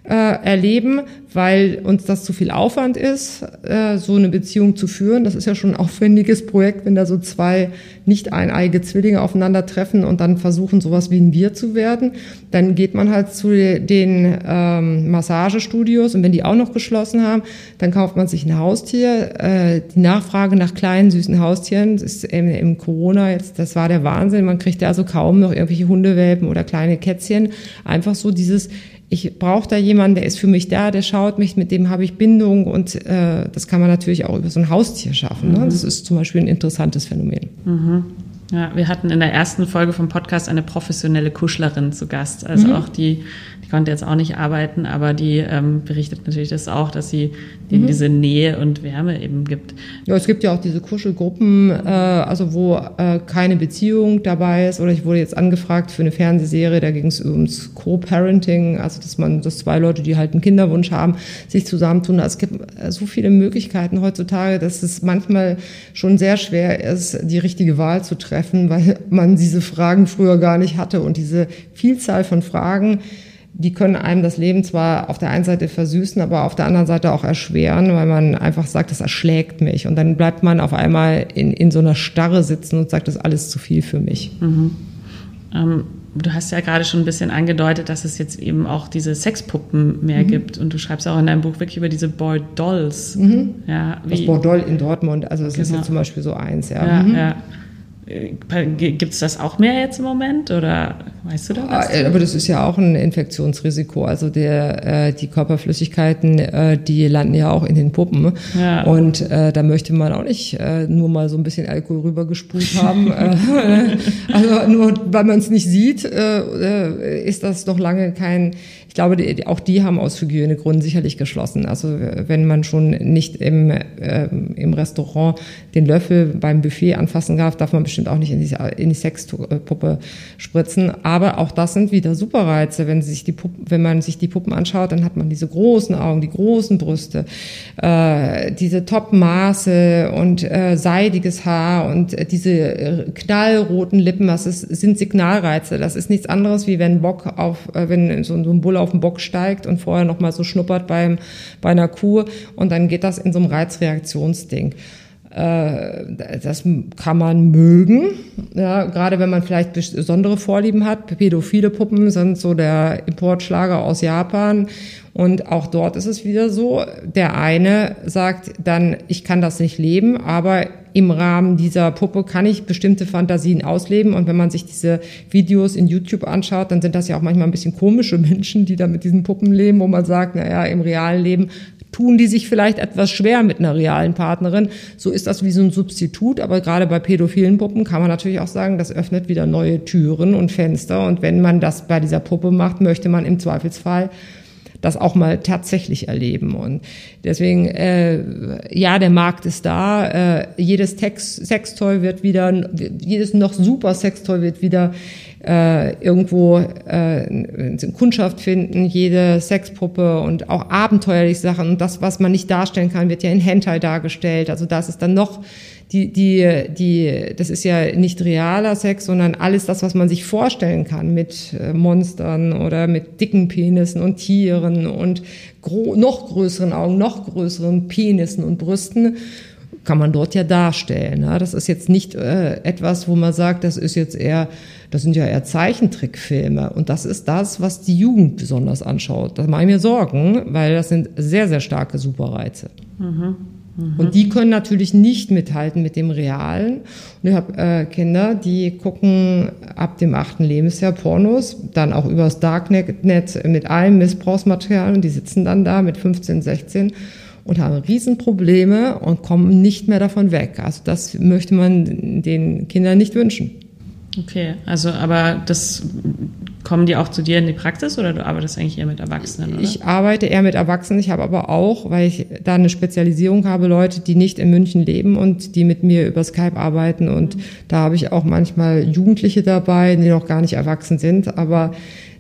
äh, erleben, weil uns das zu viel Aufwand ist, äh, so eine Beziehung zu führen. Das ist ja schon ein aufwendiges Projekt, wenn da so zwei nicht eineige Zwillinge aufeinandertreffen und dann versuchen, sowas wie ein Wir zu werden. Dann geht man halt zu den ähm, Massagestudios und wenn die auch noch geschlossen haben, dann kauft man sich ein Haustier. Äh, die Nachfrage nach kleinen, süßen Haustieren ist im, im Corona jetzt, das war der Wahnsinn. Man kriegt ja also kaum noch irgendwelche Hundewelpen oder kleine Kätzchen. Einfach so dieses ich brauche da jemanden, der ist für mich da, der schaut mich, mit dem habe ich Bindung und äh, das kann man natürlich auch über so ein Haustier schaffen. Ne? Mhm. Das ist zum Beispiel ein interessantes Phänomen. Mhm. Ja, wir hatten in der ersten Folge vom Podcast eine professionelle Kuschlerin zu Gast, also mhm. auch die die konnte jetzt auch nicht arbeiten, aber die ähm, berichtet natürlich das auch, dass sie mhm. diese Nähe und Wärme eben gibt. Ja, es gibt ja auch diese Kuschelgruppen, äh, also wo äh, keine Beziehung dabei ist. Oder ich wurde jetzt angefragt für eine Fernsehserie, da ging es ums Co-Parenting, also dass man, dass zwei Leute, die halt einen Kinderwunsch haben, sich zusammentun. Also es gibt äh, so viele Möglichkeiten heutzutage, dass es manchmal schon sehr schwer ist, die richtige Wahl zu treffen, weil man diese Fragen früher gar nicht hatte und diese Vielzahl von Fragen die können einem das Leben zwar auf der einen Seite versüßen, aber auf der anderen Seite auch erschweren, weil man einfach sagt, das erschlägt mich. Und dann bleibt man auf einmal in, in so einer Starre sitzen und sagt, das ist alles zu viel für mich. Mhm. Ähm, du hast ja gerade schon ein bisschen angedeutet, dass es jetzt eben auch diese Sexpuppen mehr mhm. gibt. Und du schreibst auch in deinem Buch wirklich über diese Boy Dolls. Mhm. Ja, das Bordoll in Dortmund, also das genau. ist ja zum Beispiel so eins. Ja, ja, mhm. ja. Gibt es das auch mehr jetzt im Moment oder weißt du da was? Ah, aber das ist ja auch ein Infektionsrisiko. Also der, äh, die Körperflüssigkeiten, äh, die landen ja auch in den Puppen. Ja. Und äh, da möchte man auch nicht äh, nur mal so ein bisschen Alkohol rübergespult haben. Äh, also nur weil man es nicht sieht, äh, äh, ist das noch lange kein ich glaube, die, auch die haben aus Hygienegründen sicherlich geschlossen. Also wenn man schon nicht im, äh, im Restaurant den Löffel beim Buffet anfassen darf, darf man bestimmt auch nicht in die, in die Sexpuppe spritzen. Aber auch das sind wieder Superreize. Wenn, sich die Puppen, wenn man sich die Puppen anschaut, dann hat man diese großen Augen, die großen Brüste, äh, diese Top-Maße und äh, seidiges Haar und äh, diese äh, knallroten Lippen. Das ist, sind Signalreize. Das ist nichts anderes, wie wenn Bock auf, äh, wenn so, so ein Bulle auf den Bock steigt und vorher noch mal so schnuppert beim, bei einer Kuh und dann geht das in so einem Reizreaktionsding das kann man mögen, ja, gerade wenn man vielleicht besondere Vorlieben hat. Pädophile Puppen sind so der Importschlager aus Japan und auch dort ist es wieder so, der eine sagt dann, ich kann das nicht leben, aber im Rahmen dieser Puppe kann ich bestimmte Fantasien ausleben. Und wenn man sich diese Videos in YouTube anschaut, dann sind das ja auch manchmal ein bisschen komische Menschen, die da mit diesen Puppen leben, wo man sagt, naja, im realen Leben tun die sich vielleicht etwas schwer mit einer realen Partnerin. So ist das wie so ein Substitut, aber gerade bei pädophilen Puppen kann man natürlich auch sagen, das öffnet wieder neue Türen und Fenster. Und wenn man das bei dieser Puppe macht, möchte man im Zweifelsfall das auch mal tatsächlich erleben. Und deswegen, äh, ja, der Markt ist da. Äh, jedes Tex Sextoy wird wieder, jedes noch super Sextoy wird wieder äh, irgendwo äh, Kundschaft finden, jede Sexpuppe und auch abenteuerliche Sachen. Und das, was man nicht darstellen kann, wird ja in Hentai dargestellt. Also das ist dann noch die, die, die, das ist ja nicht realer Sex, sondern alles das, was man sich vorstellen kann mit äh, Monstern oder mit dicken Penissen und Tieren und noch größeren Augen, noch größeren Penissen und Brüsten kann man dort ja darstellen. Ja? Das ist jetzt nicht äh, etwas, wo man sagt, das ist jetzt eher, das sind ja eher Zeichentrickfilme. Und das ist das, was die Jugend besonders anschaut. Da mache ich mir Sorgen, weil das sind sehr, sehr starke Superreize. Mhm. Und die können natürlich nicht mithalten mit dem Realen. Und ich habe äh, Kinder, die gucken ab dem achten Lebensjahr Pornos, dann auch übers Darknet mit allem Missbrauchsmaterial und die sitzen dann da mit 15, 16 und haben Riesenprobleme und kommen nicht mehr davon weg. Also das möchte man den Kindern nicht wünschen. Okay, also aber das kommen die auch zu dir in die Praxis oder du arbeitest eigentlich eher mit Erwachsenen? Oder? Ich arbeite eher mit Erwachsenen. Ich habe aber auch, weil ich da eine Spezialisierung habe, Leute, die nicht in München leben und die mit mir über Skype arbeiten. Und da habe ich auch manchmal Jugendliche dabei, die noch gar nicht erwachsen sind, aber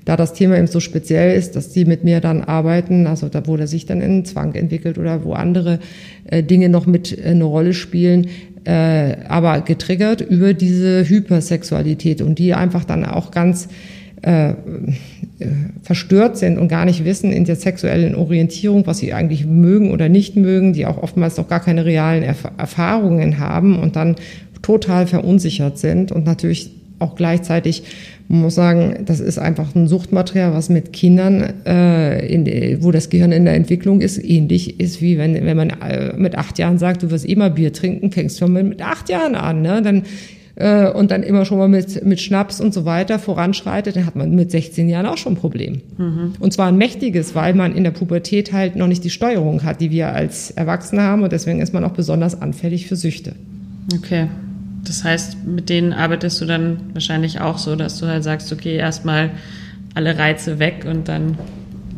da das Thema eben so speziell ist, dass die mit mir dann arbeiten, also da, wo der sich dann in Zwang entwickelt oder wo andere äh, Dinge noch mit äh, eine Rolle spielen, äh, aber getriggert über diese Hypersexualität und die einfach dann auch ganz äh, verstört sind und gar nicht wissen in der sexuellen Orientierung, was sie eigentlich mögen oder nicht mögen, die auch oftmals noch gar keine realen Erf Erfahrungen haben und dann total verunsichert sind und natürlich auch gleichzeitig man muss sagen, das ist einfach ein Suchtmaterial, was mit Kindern, äh, in, wo das Gehirn in der Entwicklung ist, ähnlich ist wie wenn, wenn man äh, mit acht Jahren sagt, du wirst immer Bier trinken, fängst schon mit acht Jahren an, ne? Dann äh, und dann immer schon mal mit, mit Schnaps und so weiter voranschreitet, dann hat man mit 16 Jahren auch schon ein Problem. Mhm. Und zwar ein mächtiges, weil man in der Pubertät halt noch nicht die Steuerung hat, die wir als Erwachsene haben und deswegen ist man auch besonders anfällig für Süchte. Okay. Das heißt, mit denen arbeitest du dann wahrscheinlich auch so, dass du halt sagst, okay, erstmal alle Reize weg und dann.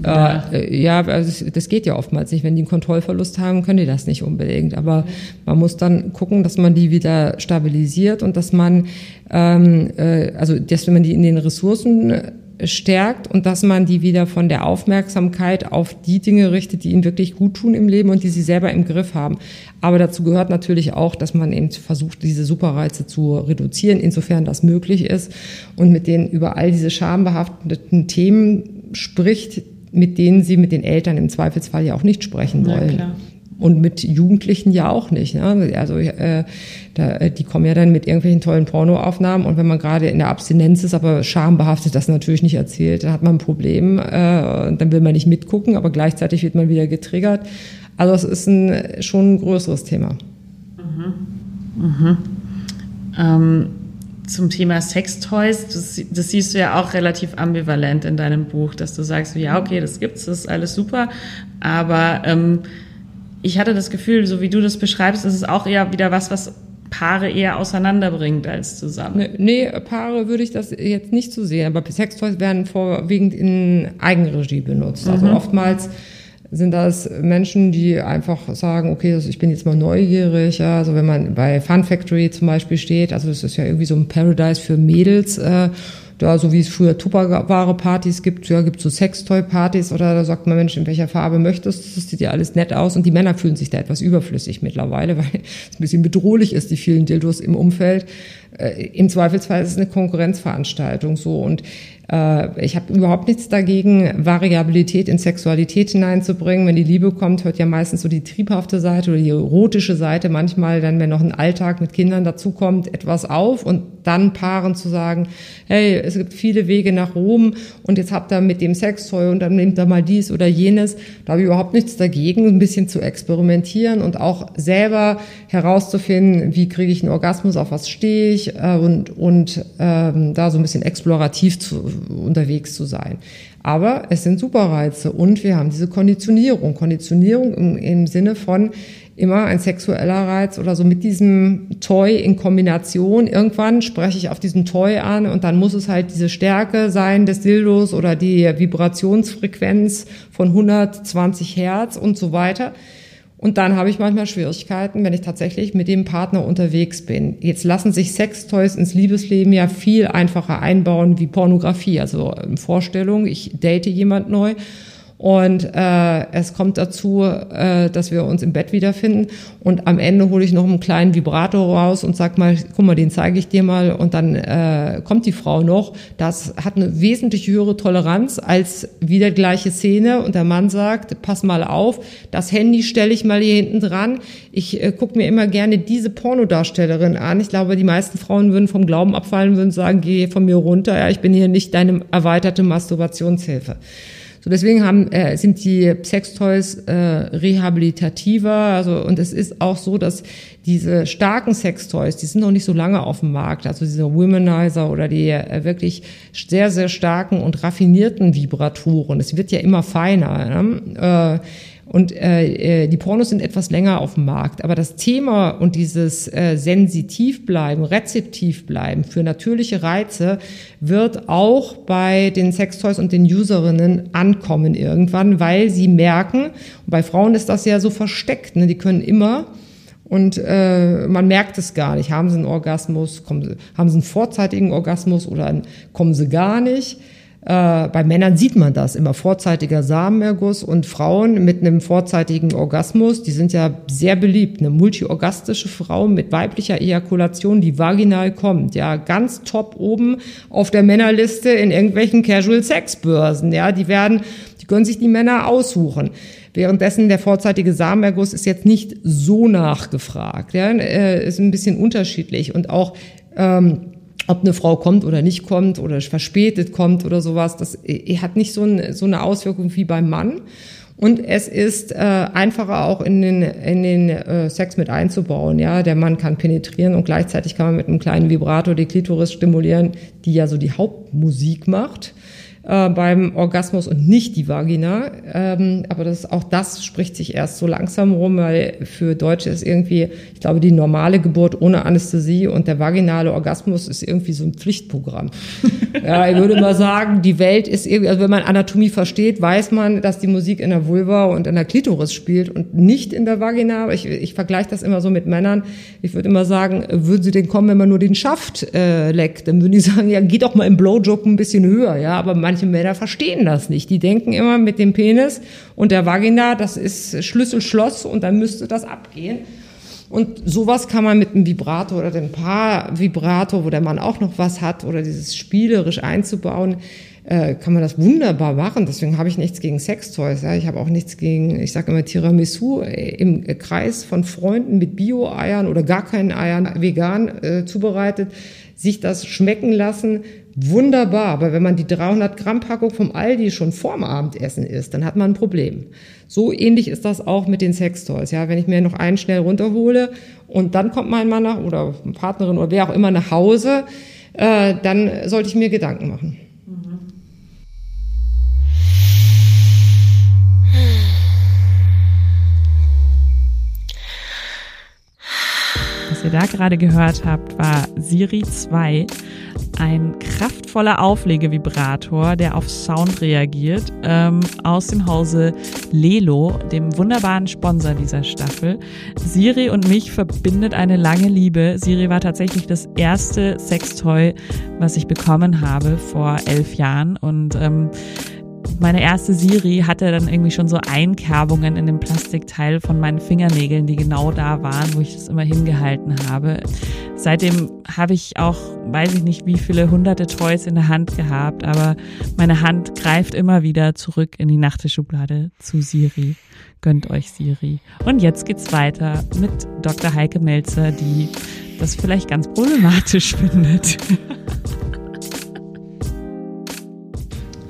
Äh, ja, also das geht ja oftmals nicht. Wenn die einen Kontrollverlust haben, können die das nicht unbedingt. Aber man muss dann gucken, dass man die wieder stabilisiert und dass man, ähm, äh, also dass man die in den Ressourcen stärkt und dass man die wieder von der Aufmerksamkeit auf die Dinge richtet, die ihnen wirklich gut tun im Leben und die sie selber im Griff haben. Aber dazu gehört natürlich auch, dass man eben versucht, diese Superreize zu reduzieren, insofern das möglich ist und mit denen über all diese schambehafteten Themen spricht, mit denen sie mit den Eltern im Zweifelsfall ja auch nicht sprechen wollen. Und mit Jugendlichen ja auch nicht. Ne? Also äh, da, die kommen ja dann mit irgendwelchen tollen Pornoaufnahmen und wenn man gerade in der Abstinenz ist, aber schambehaftet das natürlich nicht erzählt, dann hat man ein Problem. Äh, dann will man nicht mitgucken, aber gleichzeitig wird man wieder getriggert. Also es ist ein, schon ein größeres Thema. Mhm. Mhm. Ähm zum Thema Sextoys, das, das, siehst du ja auch relativ ambivalent in deinem Buch, dass du sagst, ja, okay, das gibt's, das ist alles super, aber ähm, ich hatte das Gefühl, so wie du das beschreibst, ist es auch eher wieder was, was Paare eher auseinanderbringt als zusammen. Nee, Paare würde ich das jetzt nicht so sehen, aber Sextoys werden vorwiegend in Eigenregie benutzt. Also mhm. oftmals sind das Menschen, die einfach sagen, okay, ich bin jetzt mal neugierig. Also wenn man bei Fun Factory zum Beispiel steht, also es ist ja irgendwie so ein Paradise für Mädels. Äh, da, so wie es früher Tupperware-Partys gibt, ja, gibt so Sextoy-Partys oder da sagt man, Mensch, in welcher Farbe möchtest du? Das sieht ja alles nett aus und die Männer fühlen sich da etwas überflüssig mittlerweile, weil es ein bisschen bedrohlich ist, die vielen Dildos im Umfeld. Äh, Im Zweifelsfall ist es eine Konkurrenzveranstaltung so und äh, ich habe überhaupt nichts dagegen, Variabilität in Sexualität hineinzubringen. Wenn die Liebe kommt, hört ja meistens so die triebhafte Seite oder die erotische Seite manchmal dann, wenn noch ein Alltag mit Kindern dazukommt, etwas auf und dann Paaren zu sagen, hey, es gibt viele Wege nach Rom und jetzt habt ihr mit dem Sextoy und dann nehmt ihr mal dies oder jenes. Da habe ich überhaupt nichts dagegen, ein bisschen zu experimentieren und auch selber herauszufinden, wie kriege ich einen Orgasmus, auf was stehe ich äh, und, und ähm, da so ein bisschen explorativ zu, unterwegs zu sein. Aber es sind Superreize und wir haben diese Konditionierung. Konditionierung im, im Sinne von immer ein sexueller Reiz oder so mit diesem Toy in Kombination. Irgendwann spreche ich auf diesen Toy an und dann muss es halt diese Stärke sein des Dildos oder die Vibrationsfrequenz von 120 Hertz und so weiter. Und dann habe ich manchmal Schwierigkeiten, wenn ich tatsächlich mit dem Partner unterwegs bin. Jetzt lassen sich Sextoys ins Liebesleben ja viel einfacher einbauen wie Pornografie. Also Vorstellung, ich date jemand neu und äh, es kommt dazu, äh, dass wir uns im Bett wiederfinden. Und am Ende hole ich noch einen kleinen Vibrator raus und sag mal, guck mal, den zeige ich dir mal. Und dann äh, kommt die Frau noch. Das hat eine wesentlich höhere Toleranz als wieder gleiche Szene. Und der Mann sagt, pass mal auf, das Handy stelle ich mal hier hinten dran. Ich äh, gucke mir immer gerne diese Pornodarstellerin an. Ich glaube, die meisten Frauen würden vom Glauben abfallen, würden sagen, geh von mir runter. Ja, ich bin hier nicht deine erweiterte Masturbationshilfe. So deswegen haben, äh, sind die Sextoys äh, rehabilitativer. Also und es ist auch so, dass diese starken Sextoys, die sind noch nicht so lange auf dem Markt. Also diese Womanizer oder die äh, wirklich sehr sehr starken und raffinierten Vibratoren. Es wird ja immer feiner. Ne? Äh, und äh, äh, die Pornos sind etwas länger auf dem Markt. Aber das Thema und dieses äh, sensitiv bleiben, rezeptiv bleiben für natürliche Reize wird auch bei den Sextoys und den Userinnen ankommen irgendwann, weil sie merken, und bei Frauen ist das ja so versteckt, ne, die können immer und äh, man merkt es gar nicht. Haben sie einen Orgasmus, kommen sie, haben sie einen vorzeitigen Orgasmus oder kommen sie gar nicht? Äh, bei Männern sieht man das. Immer vorzeitiger Samenerguss und Frauen mit einem vorzeitigen Orgasmus, die sind ja sehr beliebt. Eine multiorgastische Frau mit weiblicher Ejakulation, die vaginal kommt, ja, ganz top oben auf der Männerliste in irgendwelchen Casual Sex Börsen, ja, die werden, die können sich die Männer aussuchen. Währenddessen der vorzeitige Samenerguss ist jetzt nicht so nachgefragt, ja, äh, ist ein bisschen unterschiedlich. Und auch ähm, ob eine Frau kommt oder nicht kommt oder verspätet kommt oder sowas, das hat nicht so, ein, so eine Auswirkung wie beim Mann. Und es ist äh, einfacher auch in den, in den äh, Sex mit einzubauen. Ja, der Mann kann penetrieren und gleichzeitig kann man mit einem kleinen Vibrator die Klitoris stimulieren, die ja so die Hauptmusik macht äh, beim Orgasmus und nicht die Vagina. Ähm, aber das, auch das spricht sich erst so langsam rum, weil für Deutsche ist irgendwie, ich glaube, die normale Geburt ohne Anästhesie und der vaginale Orgasmus ist irgendwie so ein Pflichtprogramm. ja, ich würde mal sagen, die Welt ist irgendwie, also wenn man Anatomie versteht, weiß man, dass die Musik in der Vulva und in der Klitoris spielt und nicht in der Vagina. Ich, ich vergleiche das immer so mit Männern. Ich würde immer sagen, würden sie denn kommen, wenn man nur den Schaft äh, leckt? Dann würden die sagen, ja, geht doch mal im Blowjob ein bisschen höher. Ja, aber manche Männer verstehen das nicht. Die denken immer mit dem Penis und der Vagina, das ist Schlüssel-Schloss und dann müsste das abgehen. Und sowas kann man mit einem Vibrator oder dem Paar-Vibrator, wo der Mann auch noch was hat, oder dieses spielerisch einzubauen, äh, kann man das wunderbar machen. Deswegen habe ich nichts gegen Sextoys. Ja. Ich habe auch nichts gegen, ich sage immer Tiramisu äh, im Kreis von Freunden mit Bio-Eiern oder gar keinen Eiern vegan äh, zubereitet, sich das schmecken lassen, wunderbar. Aber wenn man die 300 Gramm Packung vom Aldi schon vorm Abendessen isst, dann hat man ein Problem. So ähnlich ist das auch mit den Sextoys. Ja, wenn ich mir noch einen schnell runterhole und dann kommt mein Mann nach, oder Partnerin oder wer auch immer nach Hause, äh, dann sollte ich mir Gedanken machen. Was ihr da gerade gehört habt, war Siri 2, ein kraftvoller Auflegevibrator, der auf Sound reagiert, ähm, aus dem Hause Lelo, dem wunderbaren Sponsor dieser Staffel. Siri und mich verbindet eine lange Liebe. Siri war tatsächlich das erste Sextoy, was ich bekommen habe vor elf Jahren und ähm, meine erste Siri hatte dann irgendwie schon so Einkerbungen in dem Plastikteil von meinen Fingernägeln, die genau da waren, wo ich das immer hingehalten habe. Seitdem habe ich auch, weiß ich nicht, wie viele hunderte Toys in der Hand gehabt, aber meine Hand greift immer wieder zurück in die Nachttischschublade zu Siri. Gönnt euch Siri. Und jetzt geht's weiter mit Dr. Heike Melzer, die das vielleicht ganz problematisch findet.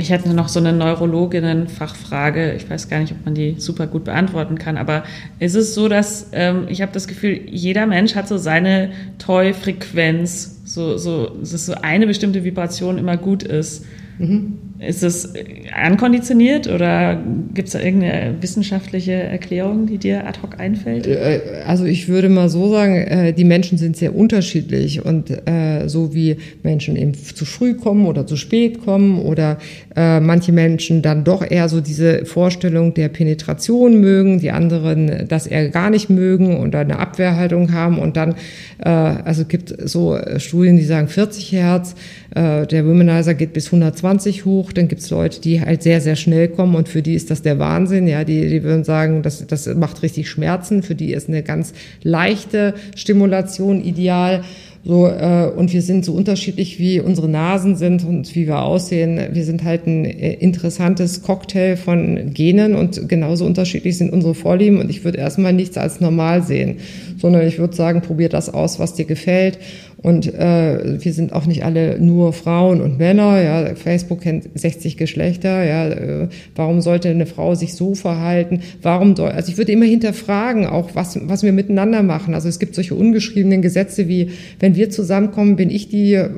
Ich hätte noch so eine Neurologinnen-Fachfrage. Ich weiß gar nicht, ob man die super gut beantworten kann. Aber ist es so, dass ähm, ich habe das Gefühl, jeder Mensch hat so seine Toy-Frequenz, so, so, dass so eine bestimmte Vibration immer gut ist. Mhm. Ist es ankonditioniert oder gibt es da irgendeine wissenschaftliche Erklärung, die dir ad hoc einfällt? Äh, also ich würde mal so sagen, äh, die Menschen sind sehr unterschiedlich und äh, so wie Menschen eben zu früh kommen oder zu spät kommen oder manche Menschen dann doch eher so diese Vorstellung der Penetration mögen, die anderen das eher gar nicht mögen und eine Abwehrhaltung haben und dann, also gibt so Studien, die sagen 40 Hertz, der Womanizer geht bis 120 hoch, dann gibt es Leute, die halt sehr, sehr schnell kommen und für die ist das der Wahnsinn. Ja, die, die würden sagen, das, das macht richtig Schmerzen. Für die ist eine ganz leichte Stimulation ideal. So, äh, und wir sind so unterschiedlich, wie unsere Nasen sind und wie wir aussehen. Wir sind halt ein äh, interessantes Cocktail von Genen und genauso unterschiedlich sind unsere Vorlieben. Und ich würde erstmal nichts als normal sehen, sondern ich würde sagen, probier das aus, was dir gefällt. Und äh, wir sind auch nicht alle nur Frauen und Männer. Ja, Facebook kennt 60 Geschlechter. Ja, äh, warum sollte eine Frau sich so verhalten? Warum soll, also ich würde immer hinterfragen, auch was was wir miteinander machen. Also es gibt solche ungeschriebenen Gesetze wie, wenn wir zusammenkommen, bin ich die äh,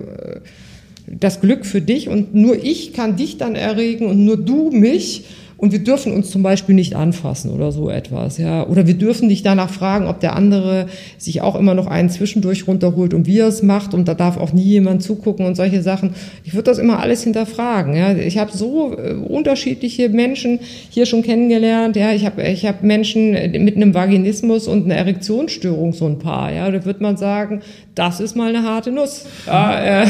das Glück für dich und nur ich kann dich dann erregen und nur du mich. Und wir dürfen uns zum Beispiel nicht anfassen oder so etwas, ja. Oder wir dürfen nicht danach fragen, ob der andere sich auch immer noch einen zwischendurch runterholt und wie er es macht. Und da darf auch nie jemand zugucken und solche Sachen. Ich würde das immer alles hinterfragen, ja. Ich habe so äh, unterschiedliche Menschen hier schon kennengelernt, ja. Ich habe ich hab Menschen mit einem Vaginismus und einer Erektionsstörung, so ein paar, ja. Da wird man sagen, das ist mal eine harte Nuss. Ja, äh,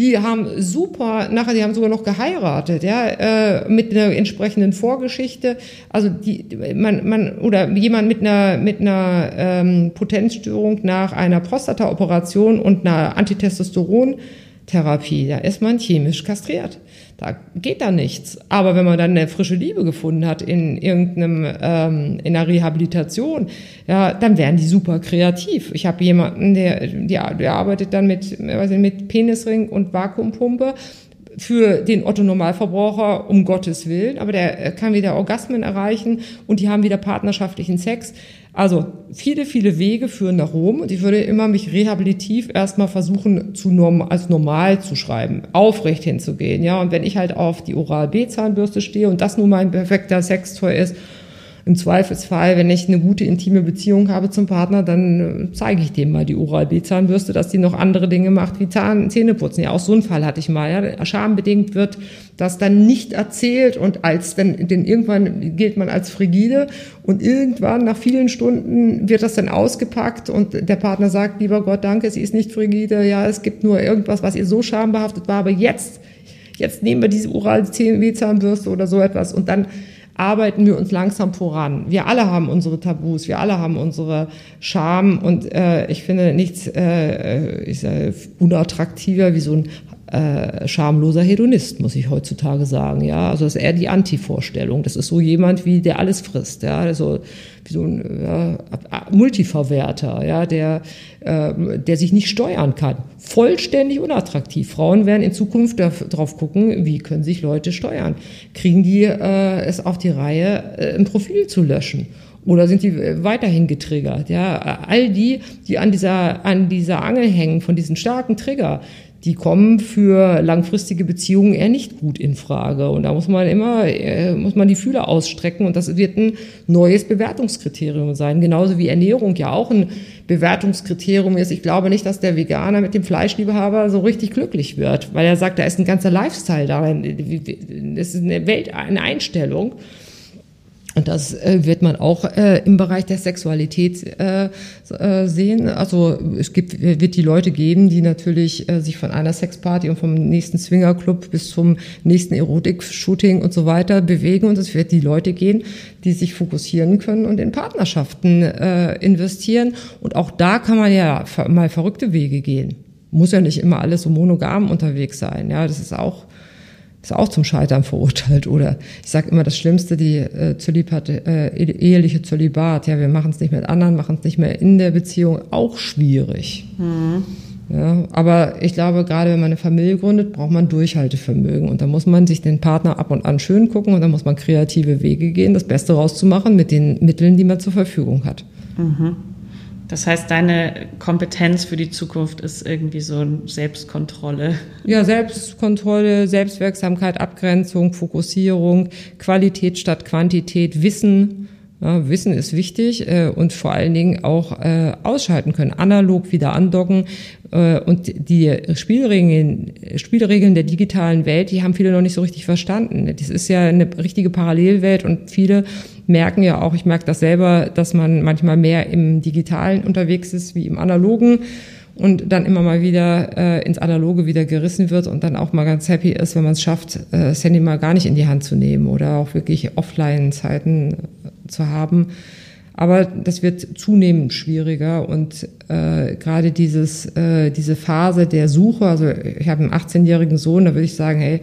die haben super, nachher, die haben sogar noch geheiratet, ja, äh, mit einer entsprechenden Vorgeschichte. Also die, man, man oder jemand mit einer mit einer ähm, Potenzstörung nach einer Prostataoperation und einer Antitestosteron Therapie, da ist man chemisch kastriert. Da geht da nichts. Aber wenn man dann eine frische Liebe gefunden hat in irgendeinem ähm, in einer Rehabilitation, ja, dann werden die super kreativ. Ich habe jemanden, der, der, der arbeitet dann mit, weiß nicht, mit Penisring und Vakuumpumpe für den Otto Normalverbraucher um Gottes Willen, aber der kann wieder Orgasmen erreichen und die haben wieder partnerschaftlichen Sex. Also viele, viele Wege führen nach Rom und ich würde immer mich rehabilitiv erstmal versuchen, zu norm als normal zu schreiben, aufrecht hinzugehen. Ja, und wenn ich halt auf die Oral-B-Zahnbürste stehe und das nun mein perfekter Sextoy ist, im Zweifelsfall, wenn ich eine gute intime Beziehung habe zum Partner, dann äh, zeige ich dem mal die Oral-B-Zahnbürste, dass die noch andere Dinge macht wie Zahn, Zähneputzen. Ja, auch so einen Fall hatte ich mal. Ja. Schambedingt wird das dann nicht erzählt und als denn, denn irgendwann gilt man als frigide und irgendwann nach vielen Stunden wird das dann ausgepackt und der Partner sagt, lieber Gott, danke, sie ist nicht frigide. Ja, es gibt nur irgendwas, was ihr so schambehaftet war, aber jetzt, jetzt nehmen wir diese Oral-B-Zahnbürste oder so etwas und dann arbeiten wir uns langsam voran. Wir alle haben unsere Tabus, wir alle haben unsere Scham und äh, ich finde nichts äh, äh, unattraktiver wie so ein äh, schamloser Hedonist, muss ich heutzutage sagen. Ja, also das ist eher die Anti-Vorstellung. Das ist so jemand wie der alles frisst. Ja, also wie so ein ja, Multiverwerter, ja, der äh, der sich nicht steuern kann. Vollständig unattraktiv. Frauen werden in Zukunft darauf gucken, wie können sich Leute steuern. Kriegen die äh, es auf die Reihe, äh, ein Profil zu löschen? Oder sind die weiterhin getriggert? Ja, all die, die an dieser, an dieser Angel hängen von diesen starken Trigger, die kommen für langfristige Beziehungen eher nicht gut in Frage. Und da muss man immer, äh, muss man die Fühler ausstrecken und das wird ein neues Bewertungskriterium sein. Genauso wie Ernährung ja auch ein Bewertungskriterium ist. Ich glaube nicht, dass der Veganer mit dem Fleischliebhaber so richtig glücklich wird, weil er sagt, da ist ein ganzer Lifestyle darin. Das ist eine Welt, eine Einstellung. Und das äh, wird man auch äh, im Bereich der Sexualität äh, äh, sehen. Also es gibt, wird die Leute geben, die natürlich äh, sich von einer Sexparty und vom nächsten Swingerclub bis zum nächsten Erotik-Shooting und so weiter bewegen. Und es wird die Leute gehen, die sich fokussieren können und in Partnerschaften äh, investieren. Und auch da kann man ja mal verrückte Wege gehen. Muss ja nicht immer alles so monogam unterwegs sein. Ja, das ist auch ist auch zum Scheitern verurteilt. Oder ich sage immer das Schlimmste, die äh, Zölibat, äh, eheliche Zölibat. Ja, wir machen es nicht mit anderen, machen es nicht mehr in der Beziehung, auch schwierig. Mhm. Ja, aber ich glaube, gerade wenn man eine Familie gründet, braucht man Durchhaltevermögen. Und da muss man sich den Partner ab und an schön gucken und da muss man kreative Wege gehen, das Beste rauszumachen mit den Mitteln, die man zur Verfügung hat. Mhm. Das heißt, deine Kompetenz für die Zukunft ist irgendwie so Selbstkontrolle. Ja, Selbstkontrolle, Selbstwirksamkeit, Abgrenzung, Fokussierung, Qualität statt Quantität, Wissen. Ja, Wissen ist wichtig äh, und vor allen Dingen auch äh, ausschalten können, analog wieder andocken. Äh, und die Spielregeln, Spielregeln der digitalen Welt, die haben viele noch nicht so richtig verstanden. Das ist ja eine richtige Parallelwelt und viele merken ja auch, ich merke das selber, dass man manchmal mehr im Digitalen unterwegs ist wie im Analogen und dann immer mal wieder äh, ins Analoge wieder gerissen wird und dann auch mal ganz happy ist, wenn man es schafft, äh, das Handy mal gar nicht in die Hand zu nehmen oder auch wirklich Offline-Zeiten zu haben. Aber das wird zunehmend schwieriger und äh, gerade dieses, äh, diese Phase der Suche, also ich habe einen 18-jährigen Sohn, da würde ich sagen, hey,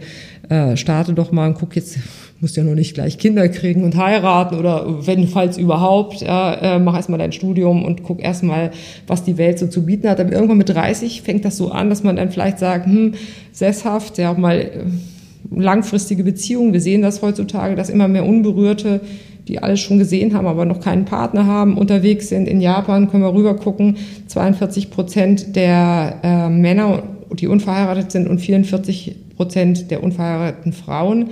äh, starte doch mal und guck jetzt, musst ja nur nicht gleich Kinder kriegen und heiraten oder wenn falls überhaupt, ja, äh, mach erstmal dein Studium und guck erstmal, was die Welt so zu bieten hat. Aber irgendwann mit 30 fängt das so an, dass man dann vielleicht sagt, hm, sesshaft, ja auch mal äh, langfristige Beziehungen. Wir sehen das heutzutage, dass immer mehr Unberührte, die alles schon gesehen haben, aber noch keinen Partner haben, unterwegs sind. In Japan können wir rüber gucken, 42 Prozent der äh, Männer, die unverheiratet sind und 44 Prozent der unverheirateten Frauen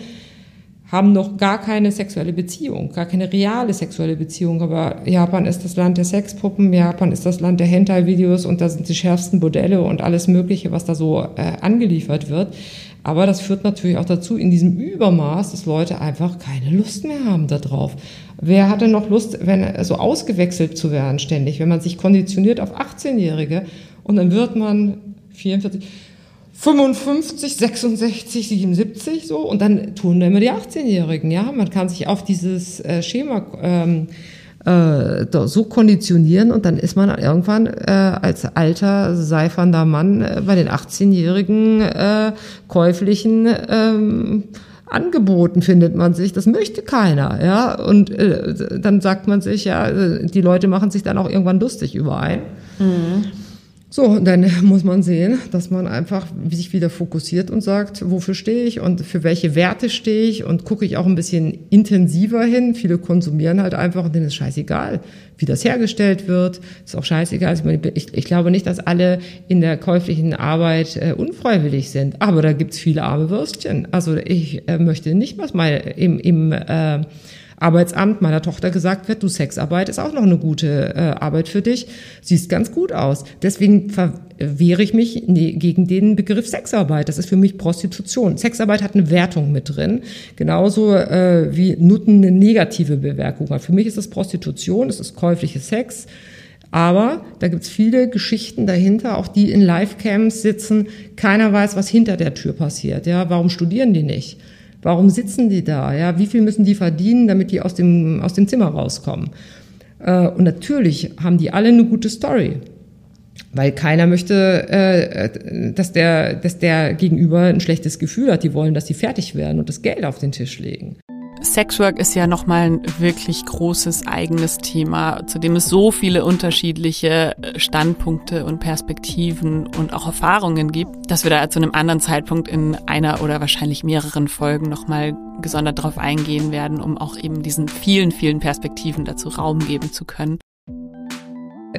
haben noch gar keine sexuelle Beziehung, gar keine reale sexuelle Beziehung. Aber Japan ist das Land der Sexpuppen, Japan ist das Land der Hentai-Videos und da sind die schärfsten Bordelle und alles Mögliche, was da so äh, angeliefert wird. Aber das führt natürlich auch dazu, in diesem Übermaß, dass Leute einfach keine Lust mehr haben darauf. Wer hatte noch Lust, wenn so ausgewechselt zu werden ständig, wenn man sich konditioniert auf 18-Jährige und dann wird man 44 55, 66, 77 so und dann tun immer die 18-Jährigen. Ja, man kann sich auf dieses äh, Schema ähm, äh, so konditionieren und dann ist man irgendwann äh, als alter seifernder Mann äh, bei den 18-jährigen äh, käuflichen ähm, Angeboten findet man sich, das möchte keiner, ja. Und äh, dann sagt man sich, ja, äh, die Leute machen sich dann auch irgendwann lustig über ein. Mhm. So, und dann muss man sehen, dass man einfach sich wieder fokussiert und sagt, wofür stehe ich und für welche Werte stehe ich und gucke ich auch ein bisschen intensiver hin. Viele konsumieren halt einfach und denen ist scheißegal, wie das hergestellt wird. Ist auch scheißegal. Also ich, ich glaube nicht, dass alle in der käuflichen Arbeit äh, unfreiwillig sind, aber da gibt's viele arme Würstchen. Also ich äh, möchte nicht was mal im, im äh, Arbeitsamt meiner Tochter gesagt wird, du Sexarbeit ist auch noch eine gute äh, Arbeit für dich, siehst ganz gut aus. Deswegen verwehre ich mich gegen den Begriff Sexarbeit. Das ist für mich Prostitution. Sexarbeit hat eine Wertung mit drin, genauso äh, wie Nutten eine negative Bewertung hat. Für mich ist es Prostitution, es ist käufliche Sex. Aber da gibt's viele Geschichten dahinter, auch die in Livecams sitzen. Keiner weiß, was hinter der Tür passiert. Ja, warum studieren die nicht? Warum sitzen die da? Ja, wie viel müssen die verdienen, damit die aus dem, aus dem Zimmer rauskommen? Äh, und natürlich haben die alle eine gute Story. Weil keiner möchte, äh, dass, der, dass der Gegenüber ein schlechtes Gefühl hat. Die wollen, dass die fertig werden und das Geld auf den Tisch legen. Sexwork ist ja nochmal ein wirklich großes eigenes Thema, zu dem es so viele unterschiedliche äh, Standpunkte und Perspektiven und auch Erfahrungen gibt, dass wir da zu einem anderen Zeitpunkt in einer oder wahrscheinlich mehreren Folgen nochmal gesondert darauf eingehen werden, um auch eben diesen vielen, vielen Perspektiven dazu Raum geben zu können.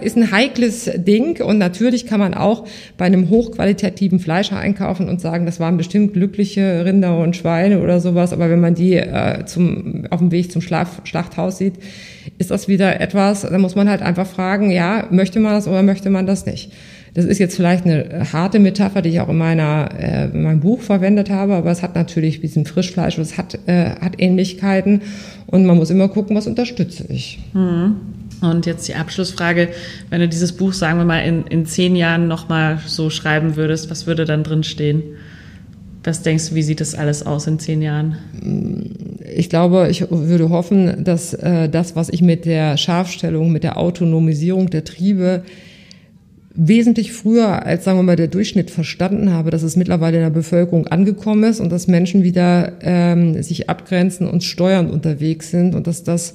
Ist ein heikles Ding und natürlich kann man auch bei einem hochqualitativen Fleischer einkaufen und sagen, das waren bestimmt glückliche Rinder und Schweine oder sowas, aber wenn man die äh, zum, auf dem Weg zum Schlaf, Schlachthaus sieht, ist das wieder etwas, da muss man halt einfach fragen, ja, möchte man das oder möchte man das nicht? Das ist jetzt vielleicht eine harte Metapher, die ich auch in, meiner, äh, in meinem Buch verwendet habe, aber es hat natürlich wie ein Frischfleisch, es hat, äh, hat Ähnlichkeiten und man muss immer gucken, was unterstütze ich. Hm. Und jetzt die Abschlussfrage, wenn du dieses Buch, sagen wir mal, in, in zehn Jahren nochmal so schreiben würdest, was würde dann drin stehen? Was denkst du, wie sieht das alles aus in zehn Jahren? Ich glaube, ich würde hoffen, dass äh, das, was ich mit der Scharfstellung, mit der Autonomisierung der Triebe wesentlich früher als, sagen wir mal, der Durchschnitt verstanden habe, dass es mittlerweile in der Bevölkerung angekommen ist und dass Menschen wieder ähm, sich abgrenzen und steuernd unterwegs sind und dass das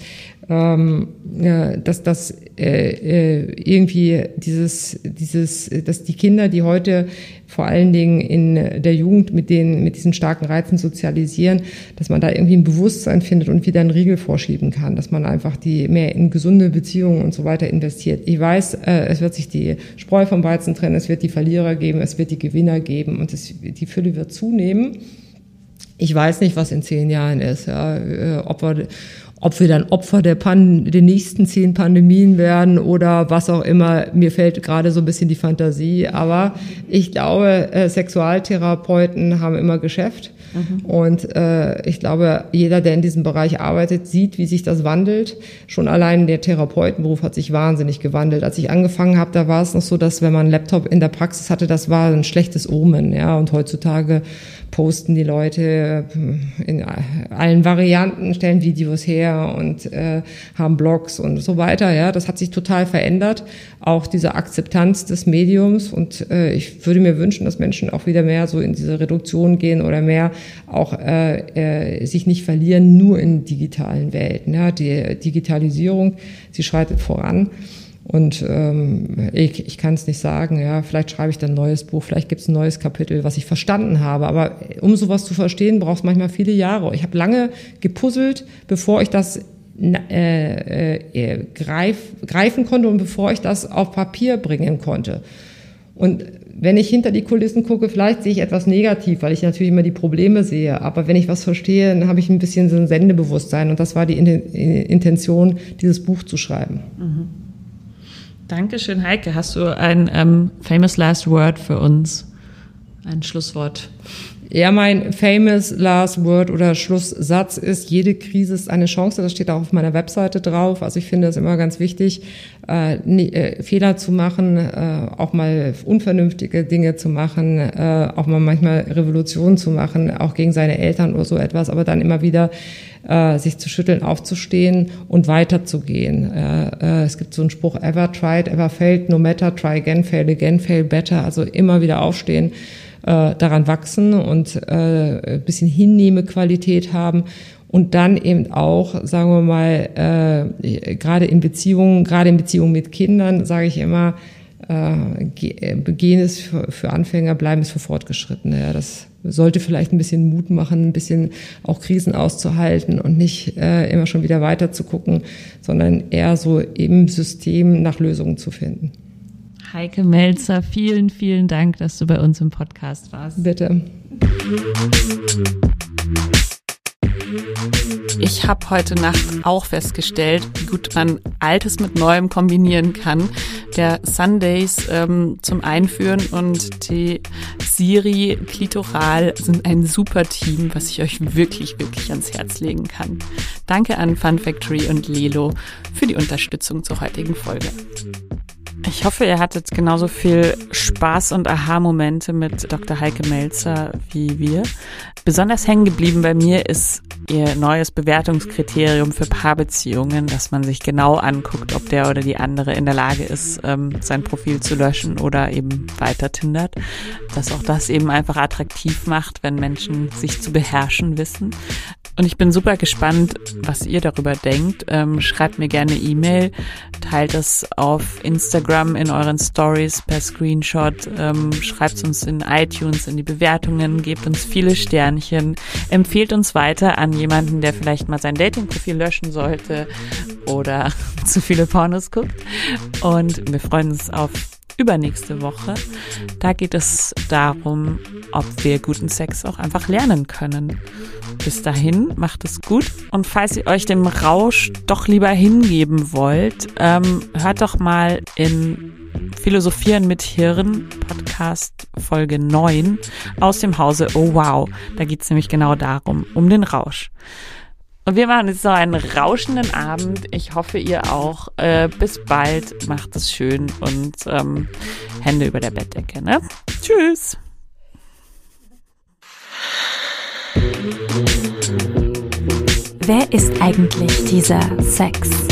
ähm, ja, dass das äh, äh, irgendwie dieses, dieses, dass die Kinder, die heute vor allen Dingen in der Jugend mit den, mit diesen starken Reizen sozialisieren, dass man da irgendwie ein Bewusstsein findet und wieder einen Riegel vorschieben kann, dass man einfach die mehr in gesunde Beziehungen und so weiter investiert. Ich weiß, äh, es wird sich die Spreu vom Weizen trennen, es wird die Verlierer geben, es wird die Gewinner geben und es, die Fülle wird zunehmen. Ich weiß nicht, was in zehn Jahren ist, ja, äh, ob wir, ob wir dann Opfer der, Pan der nächsten zehn Pandemien werden oder was auch immer. Mir fällt gerade so ein bisschen die Fantasie. Aber ich glaube, äh, Sexualtherapeuten haben immer Geschäft. Mhm. Und äh, ich glaube, jeder, der in diesem Bereich arbeitet, sieht, wie sich das wandelt. Schon allein der Therapeutenberuf hat sich wahnsinnig gewandelt. Als ich angefangen habe, da war es noch so, dass wenn man einen Laptop in der Praxis hatte, das war ein schlechtes Omen. Ja, und heutzutage posten die Leute äh, in allen Varianten, stellen Videos her und äh, haben Blogs und so weiter. Ja, das hat sich total verändert. Auch diese Akzeptanz des Mediums und äh, ich würde mir wünschen, dass Menschen auch wieder mehr so in diese Reduktion gehen oder mehr auch äh, äh, sich nicht verlieren nur in digitalen Welten. Ja, die Digitalisierung, sie schreitet voran. Und ähm, ich, ich kann es nicht sagen, ja, vielleicht schreibe ich dann ein neues Buch, vielleicht gibt es ein neues Kapitel, was ich verstanden habe. Aber um sowas zu verstehen, braucht es manchmal viele Jahre. Ich habe lange gepuzzelt, bevor ich das äh, äh, greif, greifen konnte und bevor ich das auf Papier bringen konnte. Und wenn ich hinter die Kulissen gucke, vielleicht sehe ich etwas negativ, weil ich natürlich immer die Probleme sehe. Aber wenn ich was verstehe, dann habe ich ein bisschen so ein Sendebewusstsein. Und das war die Intention, dieses Buch zu schreiben. Mhm. Dankeschön, Heike. Hast du ein ähm, famous last word für uns? Ein Schlusswort. Ja, mein famous last word oder Schlusssatz ist, jede Krise ist eine Chance. Das steht auch auf meiner Webseite drauf. Also ich finde es immer ganz wichtig, äh, äh, Fehler zu machen, äh, auch mal unvernünftige Dinge zu machen, äh, auch mal manchmal Revolutionen zu machen, auch gegen seine Eltern oder so etwas, aber dann immer wieder äh, sich zu schütteln, aufzustehen und weiterzugehen. Äh, äh, es gibt so einen Spruch, ever tried, ever failed, no matter, try again, fail again, fail better. Also immer wieder aufstehen äh, daran wachsen und äh, ein bisschen Hinnehmequalität haben und dann eben auch, sagen wir mal, äh, gerade in Beziehungen, gerade in Beziehungen mit Kindern, sage ich immer, äh, gehen es für, Anfänger, bleiben es für Fortgeschrittene. Ja, das sollte vielleicht ein bisschen Mut machen, ein bisschen auch Krisen auszuhalten und nicht äh, immer schon wieder weiter zu gucken, sondern eher so im System nach Lösungen zu finden. Heike Melzer, vielen, vielen Dank, dass du bei uns im Podcast warst. Bitte. Ich habe heute Nacht auch festgestellt, wie gut man Altes mit Neuem kombinieren kann. Der Sundays ähm, zum Einführen und die Siri Klitoral sind ein super Team, was ich euch wirklich, wirklich ans Herz legen kann. Danke an Fun Factory und Lelo für die Unterstützung zur heutigen Folge. Ich hoffe, ihr hattet genauso viel Spaß und Aha-Momente mit Dr. Heike Melzer wie wir. Besonders hängen geblieben bei mir ist ihr neues Bewertungskriterium für Paarbeziehungen, dass man sich genau anguckt, ob der oder die andere in der Lage ist, ähm, sein Profil zu löschen oder eben weiter tindert. Dass auch das eben einfach attraktiv macht, wenn Menschen sich zu beherrschen wissen. Und ich bin super gespannt, was ihr darüber denkt. Ähm, schreibt mir gerne E-Mail, teilt es auf Instagram Instagram in euren Stories per Screenshot. Ähm, schreibt uns in iTunes in die Bewertungen, gebt uns viele Sternchen, empfehlt uns weiter an jemanden, der vielleicht mal sein Datingprofil löschen sollte oder zu viele Pornos guckt. Und wir freuen uns auf übernächste Woche. Da geht es darum, ob wir guten Sex auch einfach lernen können. Bis dahin, macht es gut. Und falls ihr euch dem Rausch doch lieber hingeben wollt, ähm, hört doch mal in Philosophieren mit Hirn, Podcast Folge 9 aus dem Hause Oh Wow. Da geht es nämlich genau darum, um den Rausch. Und wir machen jetzt noch einen rauschenden Abend. Ich hoffe, ihr auch. Äh, bis bald. Macht es schön und ähm, Hände über der Bettdecke. Ne? Tschüss. Wer ist eigentlich dieser Sex?